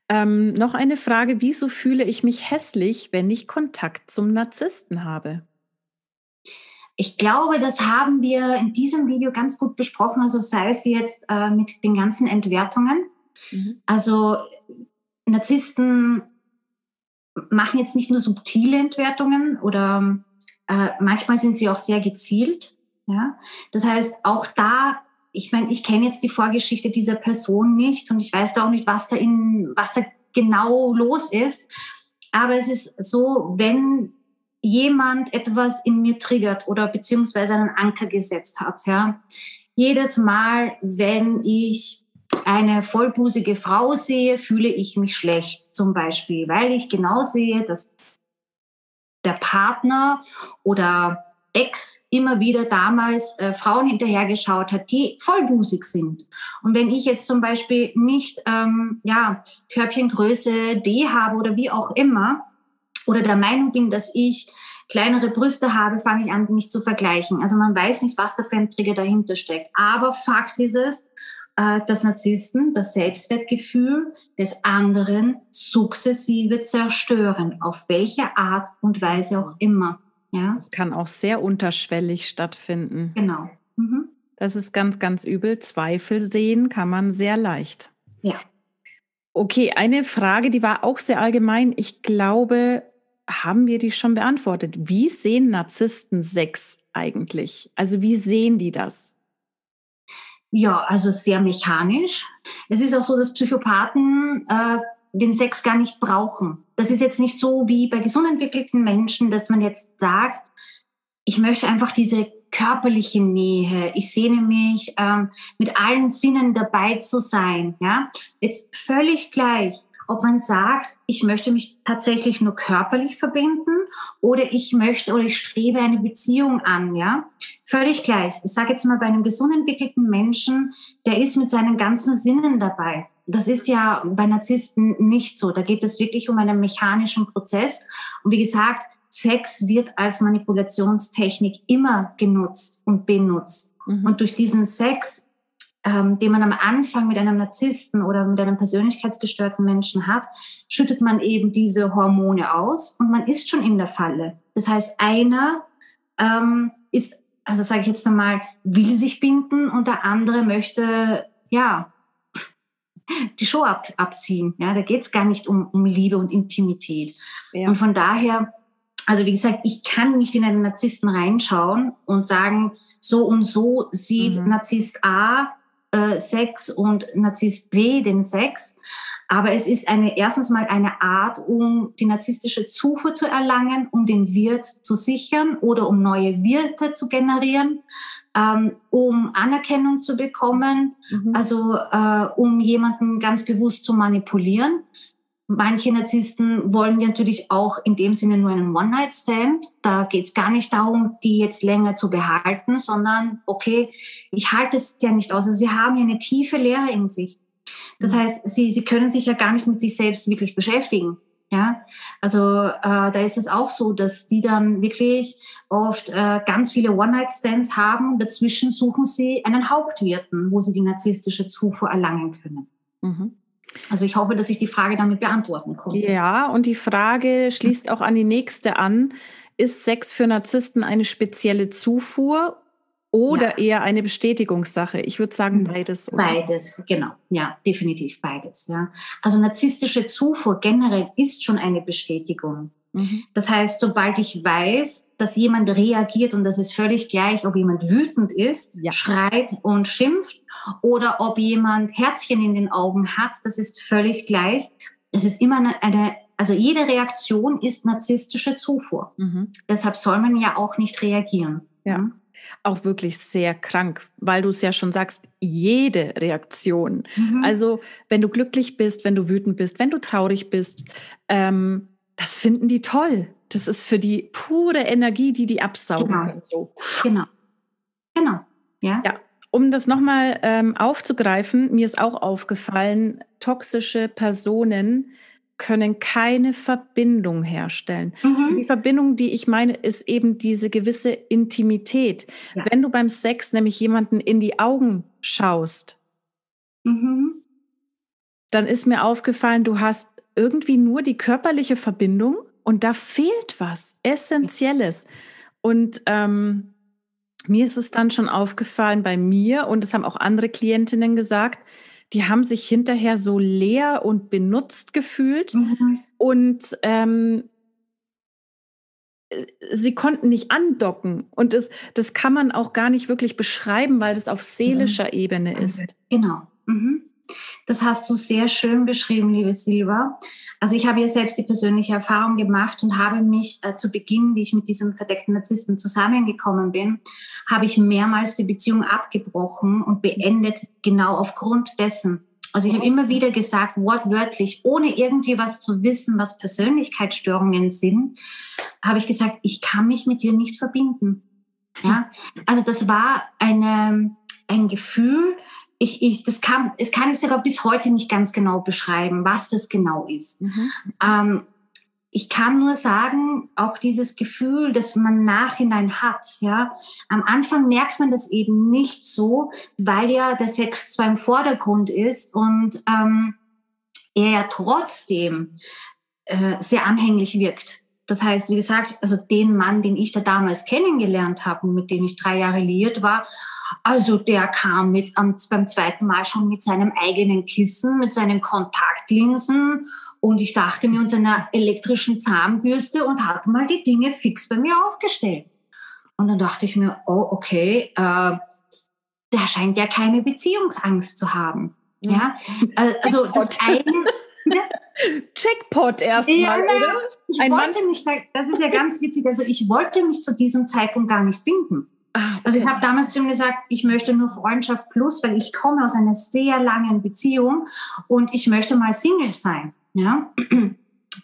Ähm, noch eine Frage, wieso fühle ich mich hässlich, wenn ich Kontakt zum Narzissten habe? Ich glaube, das haben wir in diesem Video ganz gut besprochen, also sei es jetzt äh, mit den ganzen Entwertungen. Mhm. Also Narzissten machen jetzt nicht nur subtile Entwertungen oder äh, manchmal sind sie auch sehr gezielt. Ja? Das heißt, auch da, ich meine, ich kenne jetzt die Vorgeschichte dieser Person nicht und ich weiß da auch nicht, was da, in, was da genau los ist. Aber es ist so, wenn jemand etwas in mir triggert oder beziehungsweise einen Anker gesetzt hat, ja, jedes Mal, wenn ich eine vollbusige Frau sehe, fühle ich mich schlecht, zum Beispiel, weil ich genau sehe, dass der Partner oder Ex immer wieder damals äh, Frauen hinterhergeschaut hat, die vollbusig sind. Und wenn ich jetzt zum Beispiel nicht ähm, ja, Körbchengröße D habe oder wie auch immer, oder der Meinung bin, dass ich kleinere Brüste habe, fange ich an, mich zu vergleichen. Also man weiß nicht, was da für ein Trigger dahinter steckt. Aber Fakt ist es, äh, dass Narzissten das Selbstwertgefühl des anderen sukzessive zerstören, auf welche Art und Weise auch immer. Ja? Das kann auch sehr unterschwellig stattfinden. Genau. Mhm. Das ist ganz, ganz übel. Zweifel sehen kann man sehr leicht. Ja. Okay, eine Frage, die war auch sehr allgemein. Ich glaube, haben wir die schon beantwortet. Wie sehen Narzissten Sex eigentlich? Also wie sehen die das? Ja, also sehr mechanisch. Es ist auch so, dass Psychopathen äh, den Sex gar nicht brauchen. Das ist jetzt nicht so wie bei gesund entwickelten Menschen, dass man jetzt sagt, ich möchte einfach diese körperliche Nähe. Ich sehne mich ähm, mit allen Sinnen dabei zu sein. Ja, jetzt völlig gleich, ob man sagt, ich möchte mich tatsächlich nur körperlich verbinden oder ich möchte oder ich strebe eine Beziehung an, ja. Völlig gleich. Ich sage jetzt mal bei einem gesund entwickelten Menschen, der ist mit seinen ganzen Sinnen dabei. Das ist ja bei Narzissten nicht so. Da geht es wirklich um einen mechanischen Prozess. Und wie gesagt, Sex wird als Manipulationstechnik immer genutzt und benutzt. Mhm. Und durch diesen Sex ähm, den man am Anfang mit einem Narzissten oder mit einem persönlichkeitsgestörten Menschen hat, schüttet man eben diese Hormone aus und man ist schon in der Falle. Das heißt, einer ähm, ist, also sage ich jetzt einmal, will sich binden und der andere möchte, ja, die Show ab, abziehen. Ja, da geht es gar nicht um, um Liebe und Intimität. Ja. Und von daher, also wie gesagt, ich kann nicht in einen Narzissten reinschauen und sagen, so und so sieht mhm. Narzisst A äh, Sex und Narzisst B den Sex. Aber es ist eine, erstens mal eine Art, um die narzisstische Zufuhr zu erlangen, um den Wirt zu sichern oder um neue Wirte zu generieren, ähm, um Anerkennung zu bekommen, mhm. also äh, um jemanden ganz bewusst zu manipulieren. Manche Narzissten wollen natürlich auch in dem Sinne nur einen One-Night-Stand. Da geht es gar nicht darum, die jetzt länger zu behalten, sondern okay, ich halte es ja nicht aus. Also sie haben ja eine tiefe Lehre in sich. Das mhm. heißt, sie, sie können sich ja gar nicht mit sich selbst wirklich beschäftigen. Ja, also äh, da ist es auch so, dass die dann wirklich oft äh, ganz viele One-Night-Stands haben. Dazwischen suchen sie einen Hauptwirten, wo sie die narzisstische Zufuhr erlangen können. Mhm. Also ich hoffe, dass ich die Frage damit beantworten konnte. Ja, und die Frage schließt auch an die nächste an. Ist Sex für Narzissten eine spezielle Zufuhr oder ja. eher eine Bestätigungssache? Ich würde sagen hm, beides. Oder? Beides, genau. Ja, definitiv beides. Ja. Also narzisstische Zufuhr generell ist schon eine Bestätigung. Mhm. Das heißt, sobald ich weiß, dass jemand reagiert und das ist völlig gleich, ob jemand wütend ist, ja. schreit und schimpft oder ob jemand Herzchen in den Augen hat, das ist völlig gleich. Es ist immer eine, eine also jede Reaktion ist narzisstische Zufuhr. Mhm. Deshalb soll man ja auch nicht reagieren. Ja. Mhm. Auch wirklich sehr krank, weil du es ja schon sagst, jede Reaktion. Mhm. Also wenn du glücklich bist, wenn du wütend bist, wenn du traurig bist, ähm, das finden die toll. Das ist für die pure Energie, die die absaugen genau. können. So. Genau. Genau. Ja. ja. Um das nochmal ähm, aufzugreifen, mir ist auch aufgefallen, toxische Personen können keine Verbindung herstellen. Mhm. Die Verbindung, die ich meine, ist eben diese gewisse Intimität. Ja. Wenn du beim Sex nämlich jemanden in die Augen schaust, mhm. dann ist mir aufgefallen, du hast irgendwie nur die körperliche Verbindung und da fehlt was Essentielles. Und ähm, mir ist es dann schon aufgefallen bei mir und das haben auch andere Klientinnen gesagt, die haben sich hinterher so leer und benutzt gefühlt mhm. und ähm, sie konnten nicht andocken. Und das, das kann man auch gar nicht wirklich beschreiben, weil das auf seelischer mhm. Ebene ist. Genau. Mhm. Das hast du sehr schön beschrieben, liebe Silva. Also ich habe ja selbst die persönliche Erfahrung gemacht und habe mich äh, zu Beginn, wie ich mit diesem verdeckten Narzissten zusammengekommen bin, habe ich mehrmals die Beziehung abgebrochen und beendet, genau aufgrund dessen. Also ich habe immer wieder gesagt, wortwörtlich, ohne irgendwie was zu wissen, was Persönlichkeitsstörungen sind, habe ich gesagt, ich kann mich mit dir nicht verbinden. Ja, also das war eine, ein Gefühl, ich, ich, das kann, es kann ich sogar bis heute nicht ganz genau beschreiben, was das genau ist. Mhm. Ähm, ich kann nur sagen, auch dieses Gefühl, das man nachhinein hat, ja, am Anfang merkt man das eben nicht so, weil ja der Sex zwar im Vordergrund ist und ähm, er ja trotzdem äh, sehr anhänglich wirkt. Das heißt, wie gesagt, also den Mann, den ich da damals kennengelernt habe und mit dem ich drei Jahre liiert war, also der kam mit am, beim zweiten Mal schon mit seinem eigenen Kissen, mit seinen Kontaktlinsen und ich dachte mir und seiner elektrischen Zahnbürste und hat mal die Dinge fix bei mir aufgestellt. Und dann dachte ich mir, oh okay, äh, der scheint ja keine Beziehungsangst zu haben. Mhm. Ja, äh, also das eine. Checkpot erstmal, ja, oder? Ich Ein wollte Mann mich da, das ist ja ganz witzig, also ich wollte mich zu diesem Zeitpunkt gar nicht binden. Ah, also ich habe damals zu ihm gesagt, ich möchte nur Freundschaft plus, weil ich komme aus einer sehr langen Beziehung und ich möchte mal Single sein. Ja.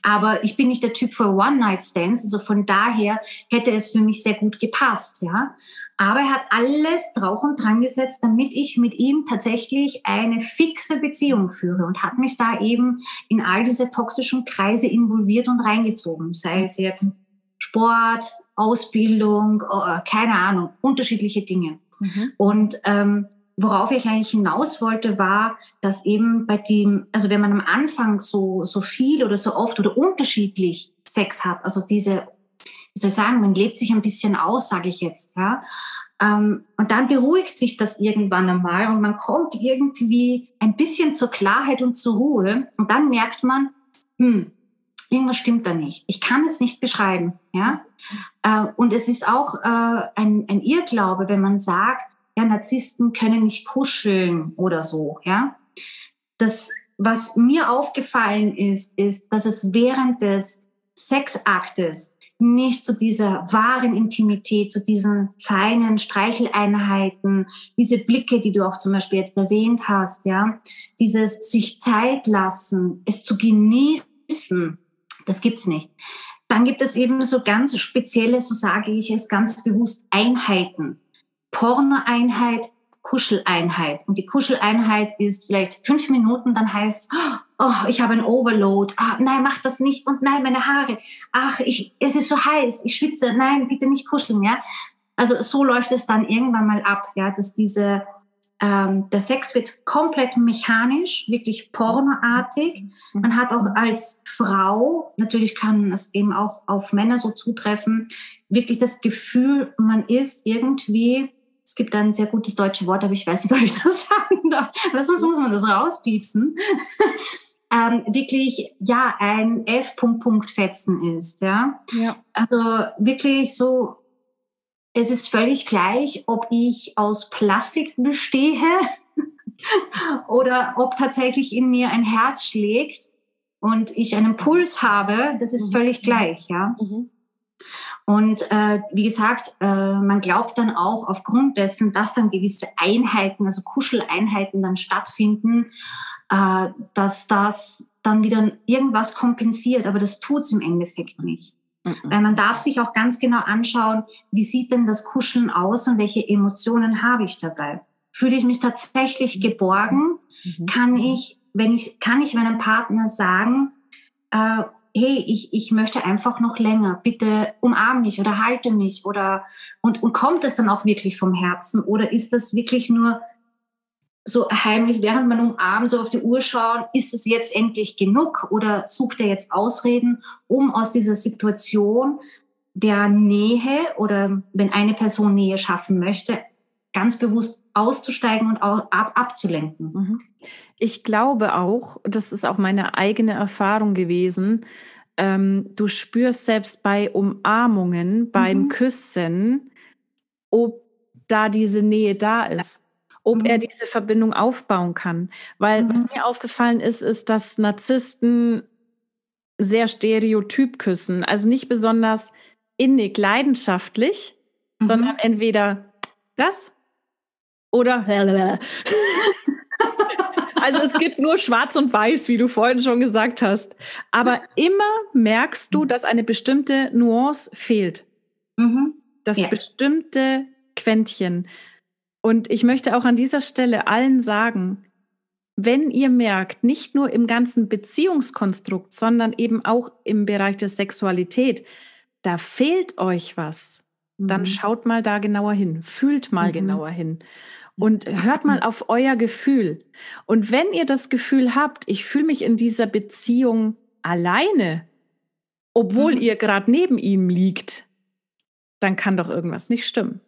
Aber ich bin nicht der Typ für One-Night-Stands, also von daher hätte es für mich sehr gut gepasst, ja. Aber er hat alles drauf und dran gesetzt, damit ich mit ihm tatsächlich eine fixe Beziehung führe und hat mich da eben in all diese toxischen Kreise involviert und reingezogen, sei es jetzt Sport, Ausbildung, äh, keine Ahnung, unterschiedliche Dinge. Mhm. Und ähm, worauf ich eigentlich hinaus wollte, war, dass eben bei dem, also wenn man am Anfang so, so viel oder so oft oder unterschiedlich Sex hat, also diese, wie soll ich sagen, man lebt sich ein bisschen aus, sage ich jetzt, ja. Ähm, und dann beruhigt sich das irgendwann einmal und man kommt irgendwie ein bisschen zur Klarheit und zur Ruhe und dann merkt man, hm, irgendwas stimmt da nicht. Ich kann es nicht beschreiben. Ja? Äh, und es ist auch äh, ein, ein Irrglaube, wenn man sagt, ja, Narzissten können nicht kuscheln oder so. Ja? Das, was mir aufgefallen ist, ist, dass es während des Sexaktes nicht zu dieser wahren Intimität, zu diesen feinen Streicheleinheiten, diese Blicke, die du auch zum Beispiel jetzt erwähnt hast, ja, dieses sich Zeit lassen, es zu genießen, das gibt's nicht. Dann gibt es eben so ganz spezielle, so sage ich es ganz bewusst, Einheiten. Porno-Einheit, Kuscheleinheit. Und die Kuscheleinheit ist vielleicht fünf Minuten, dann heißt oh, ich habe ein Overload. Ah, nein, mach das nicht. Und nein, meine Haare. Ach, ich, es ist so heiß. Ich schwitze. Nein, bitte nicht kuscheln, ja. Also so läuft es dann irgendwann mal ab, ja, dass diese ähm, der Sex wird komplett mechanisch, wirklich pornoartig. Man hat auch als Frau, natürlich kann es eben auch auf Männer so zutreffen, wirklich das Gefühl, man ist irgendwie, es gibt ein sehr gutes deutsches Wort, aber ich weiß nicht, ob ich das sagen darf, weil sonst muss man das rauspiepsen. ähm, wirklich ja ein F-Punkt-Punkt-Fetzen ist, ja? ja. Also wirklich so es ist völlig gleich, ob ich aus Plastik bestehe oder ob tatsächlich in mir ein Herz schlägt und ich einen Puls habe. Das ist mhm. völlig gleich, ja. Mhm. Und äh, wie gesagt, äh, man glaubt dann auch aufgrund dessen, dass dann gewisse Einheiten, also Kuscheleinheiten dann stattfinden, äh, dass das dann wieder irgendwas kompensiert. Aber das tut es im Endeffekt nicht. Mhm. Weil man darf sich auch ganz genau anschauen, wie sieht denn das Kuscheln aus und welche Emotionen habe ich dabei. Fühle ich mich tatsächlich geborgen? Mhm. Kann ich, wenn ich, kann ich meinem Partner sagen, äh, hey, ich, ich möchte einfach noch länger, bitte umarm mich oder halte mich oder, und, und kommt es dann auch wirklich vom Herzen oder ist das wirklich nur so heimlich, während man umarmt, so auf die Uhr schauen, ist es jetzt endlich genug oder sucht er jetzt Ausreden, um aus dieser Situation der Nähe oder wenn eine Person Nähe schaffen möchte, ganz bewusst auszusteigen und ab, abzulenken. Mhm. ich glaube auch, das ist auch meine eigene Erfahrung gewesen, ähm, du spürst selbst bei Umarmungen, beim mhm. Küssen, ob da diese Nähe da ist, ob mhm. er diese Verbindung aufbauen kann. Weil mhm. was mir aufgefallen ist, ist, dass Narzissten sehr stereotyp küssen, also nicht besonders innig, leidenschaftlich, sondern mhm. entweder das oder Also es gibt nur schwarz und weiß, wie du vorhin schon gesagt hast. Aber immer merkst du, dass eine bestimmte Nuance fehlt. Mhm. Das ja. bestimmte Quäntchen. Und ich möchte auch an dieser Stelle allen sagen, wenn ihr merkt, nicht nur im ganzen Beziehungskonstrukt, sondern eben auch im Bereich der Sexualität, da fehlt euch was, mhm. dann schaut mal da genauer hin, fühlt mal mhm. genauer hin und hört mal auf euer Gefühl. Und wenn ihr das Gefühl habt, ich fühle mich in dieser Beziehung alleine, obwohl mhm. ihr gerade neben ihm liegt, dann kann doch irgendwas nicht stimmen.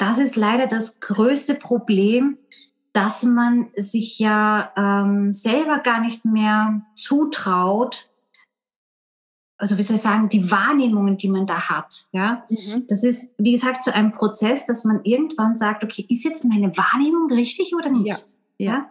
Das ist leider das größte Problem, dass man sich ja ähm, selber gar nicht mehr zutraut, also wie soll ich sagen, die Wahrnehmungen, die man da hat. Ja, mhm. das ist, wie gesagt, so ein Prozess, dass man irgendwann sagt, okay, ist jetzt meine Wahrnehmung richtig oder nicht? Ja. ja?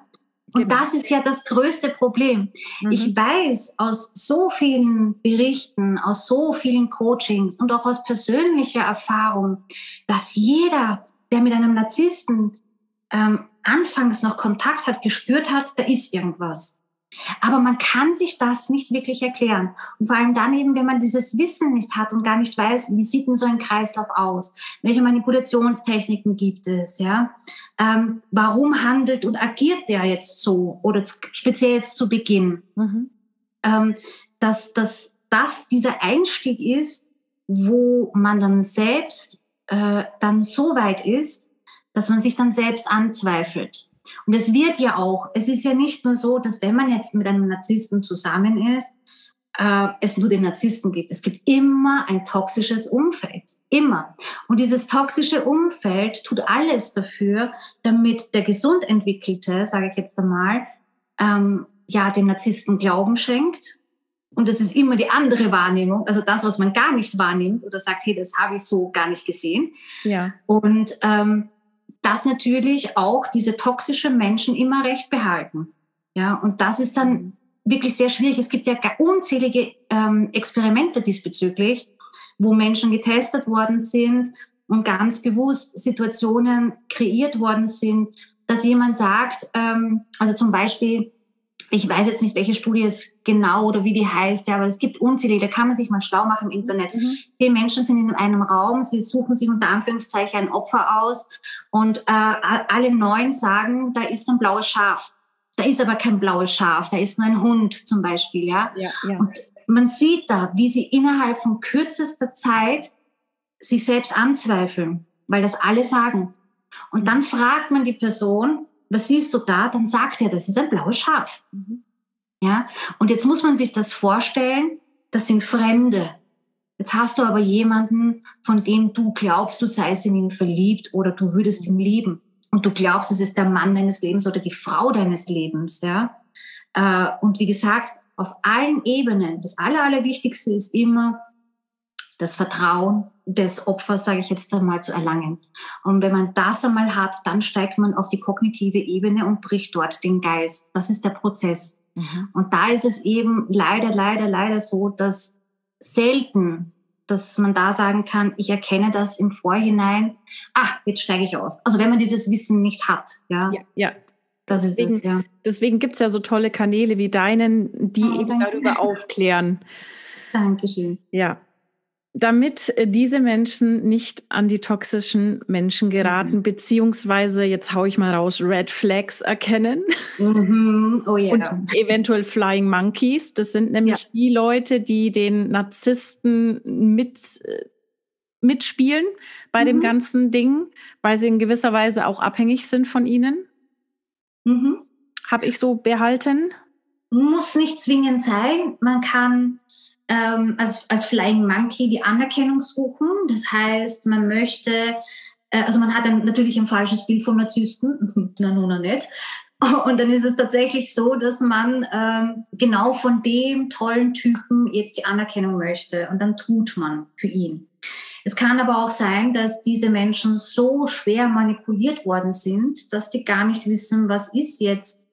Und genau. das ist ja das größte Problem. Mhm. Ich weiß aus so vielen Berichten, aus so vielen Coachings und auch aus persönlicher Erfahrung, dass jeder, der mit einem Narzissten ähm, anfangs noch Kontakt hat, gespürt hat, da ist irgendwas. Aber man kann sich das nicht wirklich erklären. Und vor allem dann eben, wenn man dieses Wissen nicht hat und gar nicht weiß, wie sieht denn so ein Kreislauf aus? Welche Manipulationstechniken gibt es? Ja? Ähm, warum handelt und agiert der jetzt so? Oder speziell jetzt zu Beginn? Mhm. Ähm, dass, dass das dieser Einstieg ist, wo man dann selbst äh, dann so weit ist, dass man sich dann selbst anzweifelt. Und es wird ja auch, es ist ja nicht nur so, dass wenn man jetzt mit einem Narzissten zusammen ist, äh, es nur den Narzissten gibt. Es gibt immer ein toxisches Umfeld. Immer. Und dieses toxische Umfeld tut alles dafür, damit der gesund entwickelte, sage ich jetzt einmal, ähm, ja, dem Narzissten Glauben schenkt. Und das ist immer die andere Wahrnehmung, also das, was man gar nicht wahrnimmt oder sagt, hey, das habe ich so gar nicht gesehen. Ja. Und ähm, dass natürlich auch diese toxischen Menschen immer Recht behalten. Ja, und das ist dann wirklich sehr schwierig. Es gibt ja unzählige ähm, Experimente diesbezüglich, wo Menschen getestet worden sind und ganz bewusst Situationen kreiert worden sind, dass jemand sagt, ähm, also zum Beispiel, ich weiß jetzt nicht, welche Studie es genau oder wie die heißt, ja, aber es gibt unzählige, da kann man sich mal schlau machen im Internet. Mhm. Die Menschen sind in einem Raum, sie suchen sich unter Anführungszeichen ein Opfer aus und äh, alle neun sagen, da ist ein blaues Schaf. Da ist aber kein blaues Schaf, da ist nur ein Hund zum Beispiel, ja. ja, ja. Und man sieht da, wie sie innerhalb von kürzester Zeit sich selbst anzweifeln, weil das alle sagen. Und dann fragt man die Person, was siehst du da? Dann sagt er, das ist ein blaues Schaf. Mhm. Ja, und jetzt muss man sich das vorstellen, das sind Fremde. Jetzt hast du aber jemanden, von dem du glaubst, du seist in ihn verliebt oder du würdest ihn lieben. Und du glaubst, es ist der Mann deines Lebens oder die Frau deines Lebens, ja. Äh, und wie gesagt, auf allen Ebenen, das Aller, Allerwichtigste ist immer, das Vertrauen des Opfers, sage ich jetzt einmal, zu erlangen. Und wenn man das einmal hat, dann steigt man auf die kognitive Ebene und bricht dort den Geist. Das ist der Prozess. Mhm. Und da ist es eben leider, leider, leider so, dass selten, dass man da sagen kann, ich erkenne das im Vorhinein, ah, jetzt steige ich aus. Also wenn man dieses Wissen nicht hat. Ja, ja. ja. Das deswegen, ist es, ja. Deswegen gibt es ja so tolle Kanäle wie deinen, die oh, eben darüber aufklären. Dankeschön. Ja, damit äh, diese Menschen nicht an die toxischen Menschen geraten, mhm. beziehungsweise, jetzt haue ich mal raus, Red Flags erkennen mhm. oh, yeah. und eventuell Flying Monkeys. Das sind nämlich ja. die Leute, die den Narzissten mit, äh, mitspielen bei mhm. dem ganzen Ding, weil sie in gewisser Weise auch abhängig sind von ihnen. Mhm. Habe ich so behalten? Muss nicht zwingend sein. Man kann ähm, als, als Flying Monkey die Anerkennung suchen. Das heißt, man möchte, äh, also man hat ein, natürlich ein falsches Bild von Narzissten, na nun nicht. Und dann ist es tatsächlich so, dass man ähm, genau von dem tollen Typen jetzt die Anerkennung möchte. Und dann tut man für ihn. Es kann aber auch sein, dass diese Menschen so schwer manipuliert worden sind, dass die gar nicht wissen, was ist jetzt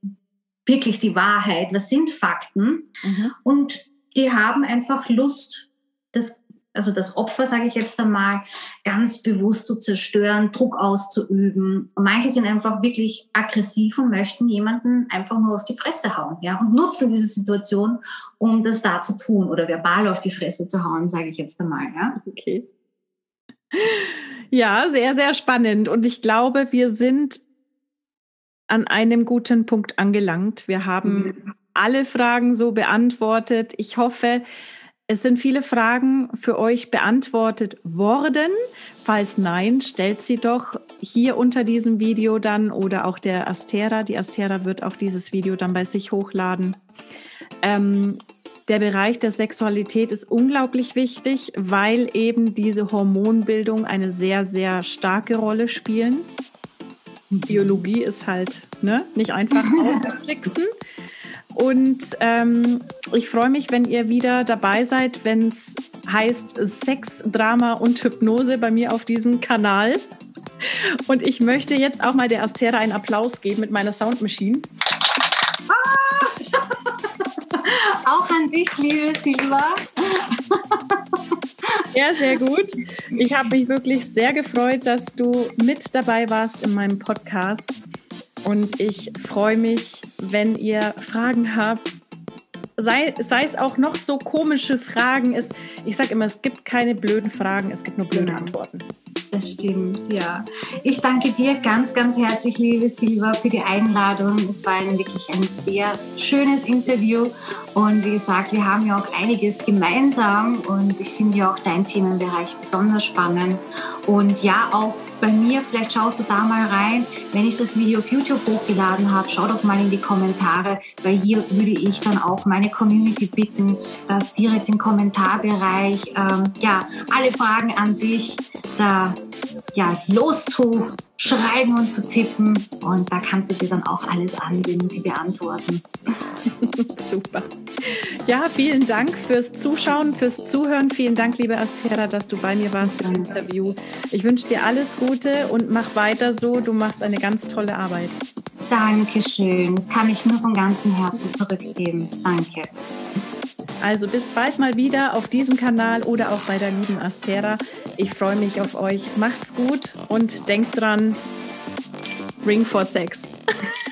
wirklich die Wahrheit, was sind Fakten. Mhm. Und die haben einfach Lust, das also das Opfer, sage ich jetzt einmal, ganz bewusst zu zerstören, Druck auszuüben. Und manche sind einfach wirklich aggressiv und möchten jemanden einfach nur auf die Fresse hauen, ja, und nutzen diese Situation, um das da zu tun oder verbal auf die Fresse zu hauen, sage ich jetzt einmal, ja. Okay. Ja, sehr, sehr spannend. Und ich glaube, wir sind an einem guten Punkt angelangt. Wir haben mhm. Alle Fragen so beantwortet. Ich hoffe, es sind viele Fragen für euch beantwortet worden. Falls nein, stellt sie doch hier unter diesem Video dann oder auch der Astera. Die Astera wird auch dieses Video dann bei sich hochladen. Ähm, der Bereich der Sexualität ist unglaublich wichtig, weil eben diese Hormonbildung eine sehr, sehr starke Rolle spielen. Biologie ist halt ne, nicht einfach auszutricksen. Und ähm, ich freue mich, wenn ihr wieder dabei seid, wenn es heißt Sex, Drama und Hypnose bei mir auf diesem Kanal. Und ich möchte jetzt auch mal der Astera einen Applaus geben mit meiner Soundmaschine. Ah! auch an dich, liebe Silva. Ja, sehr gut. Ich habe mich wirklich sehr gefreut, dass du mit dabei warst in meinem Podcast. Und ich freue mich, wenn ihr Fragen habt. Sei, sei es auch noch so komische Fragen. Es, ich sage immer, es gibt keine blöden Fragen, es gibt nur blöde genau. Antworten. Das stimmt, ja. Ich danke dir ganz, ganz herzlich, liebe Silva, für die Einladung. Es war ein, wirklich ein sehr schönes Interview. Und wie gesagt, wir haben ja auch einiges gemeinsam. Und ich finde ja auch dein Themenbereich besonders spannend. Und ja, auch bei mir, vielleicht schaust du da mal rein. Wenn ich das Video auf YouTube hochgeladen habe, schau doch mal in die Kommentare, weil hier würde ich dann auch meine Community bitten, dass direkt im Kommentarbereich ähm, ja, alle Fragen an dich da ja, loszuschreiben und zu tippen. Und da kannst du dir dann auch alles ansehen und die beantworten. Super. Ja, vielen Dank fürs Zuschauen, fürs Zuhören. Vielen Dank, liebe Astera, dass du bei mir warst im Interview. Ich wünsche dir alles Gute und mach weiter so. Du machst eine ganz tolle Arbeit. Dankeschön. Das kann ich nur von ganzem Herzen zurückgeben. Danke. Also bis bald mal wieder auf diesem Kanal oder auch bei der lieben Astera. Ich freue mich auf euch. Macht's gut und denkt dran, Ring for Sex.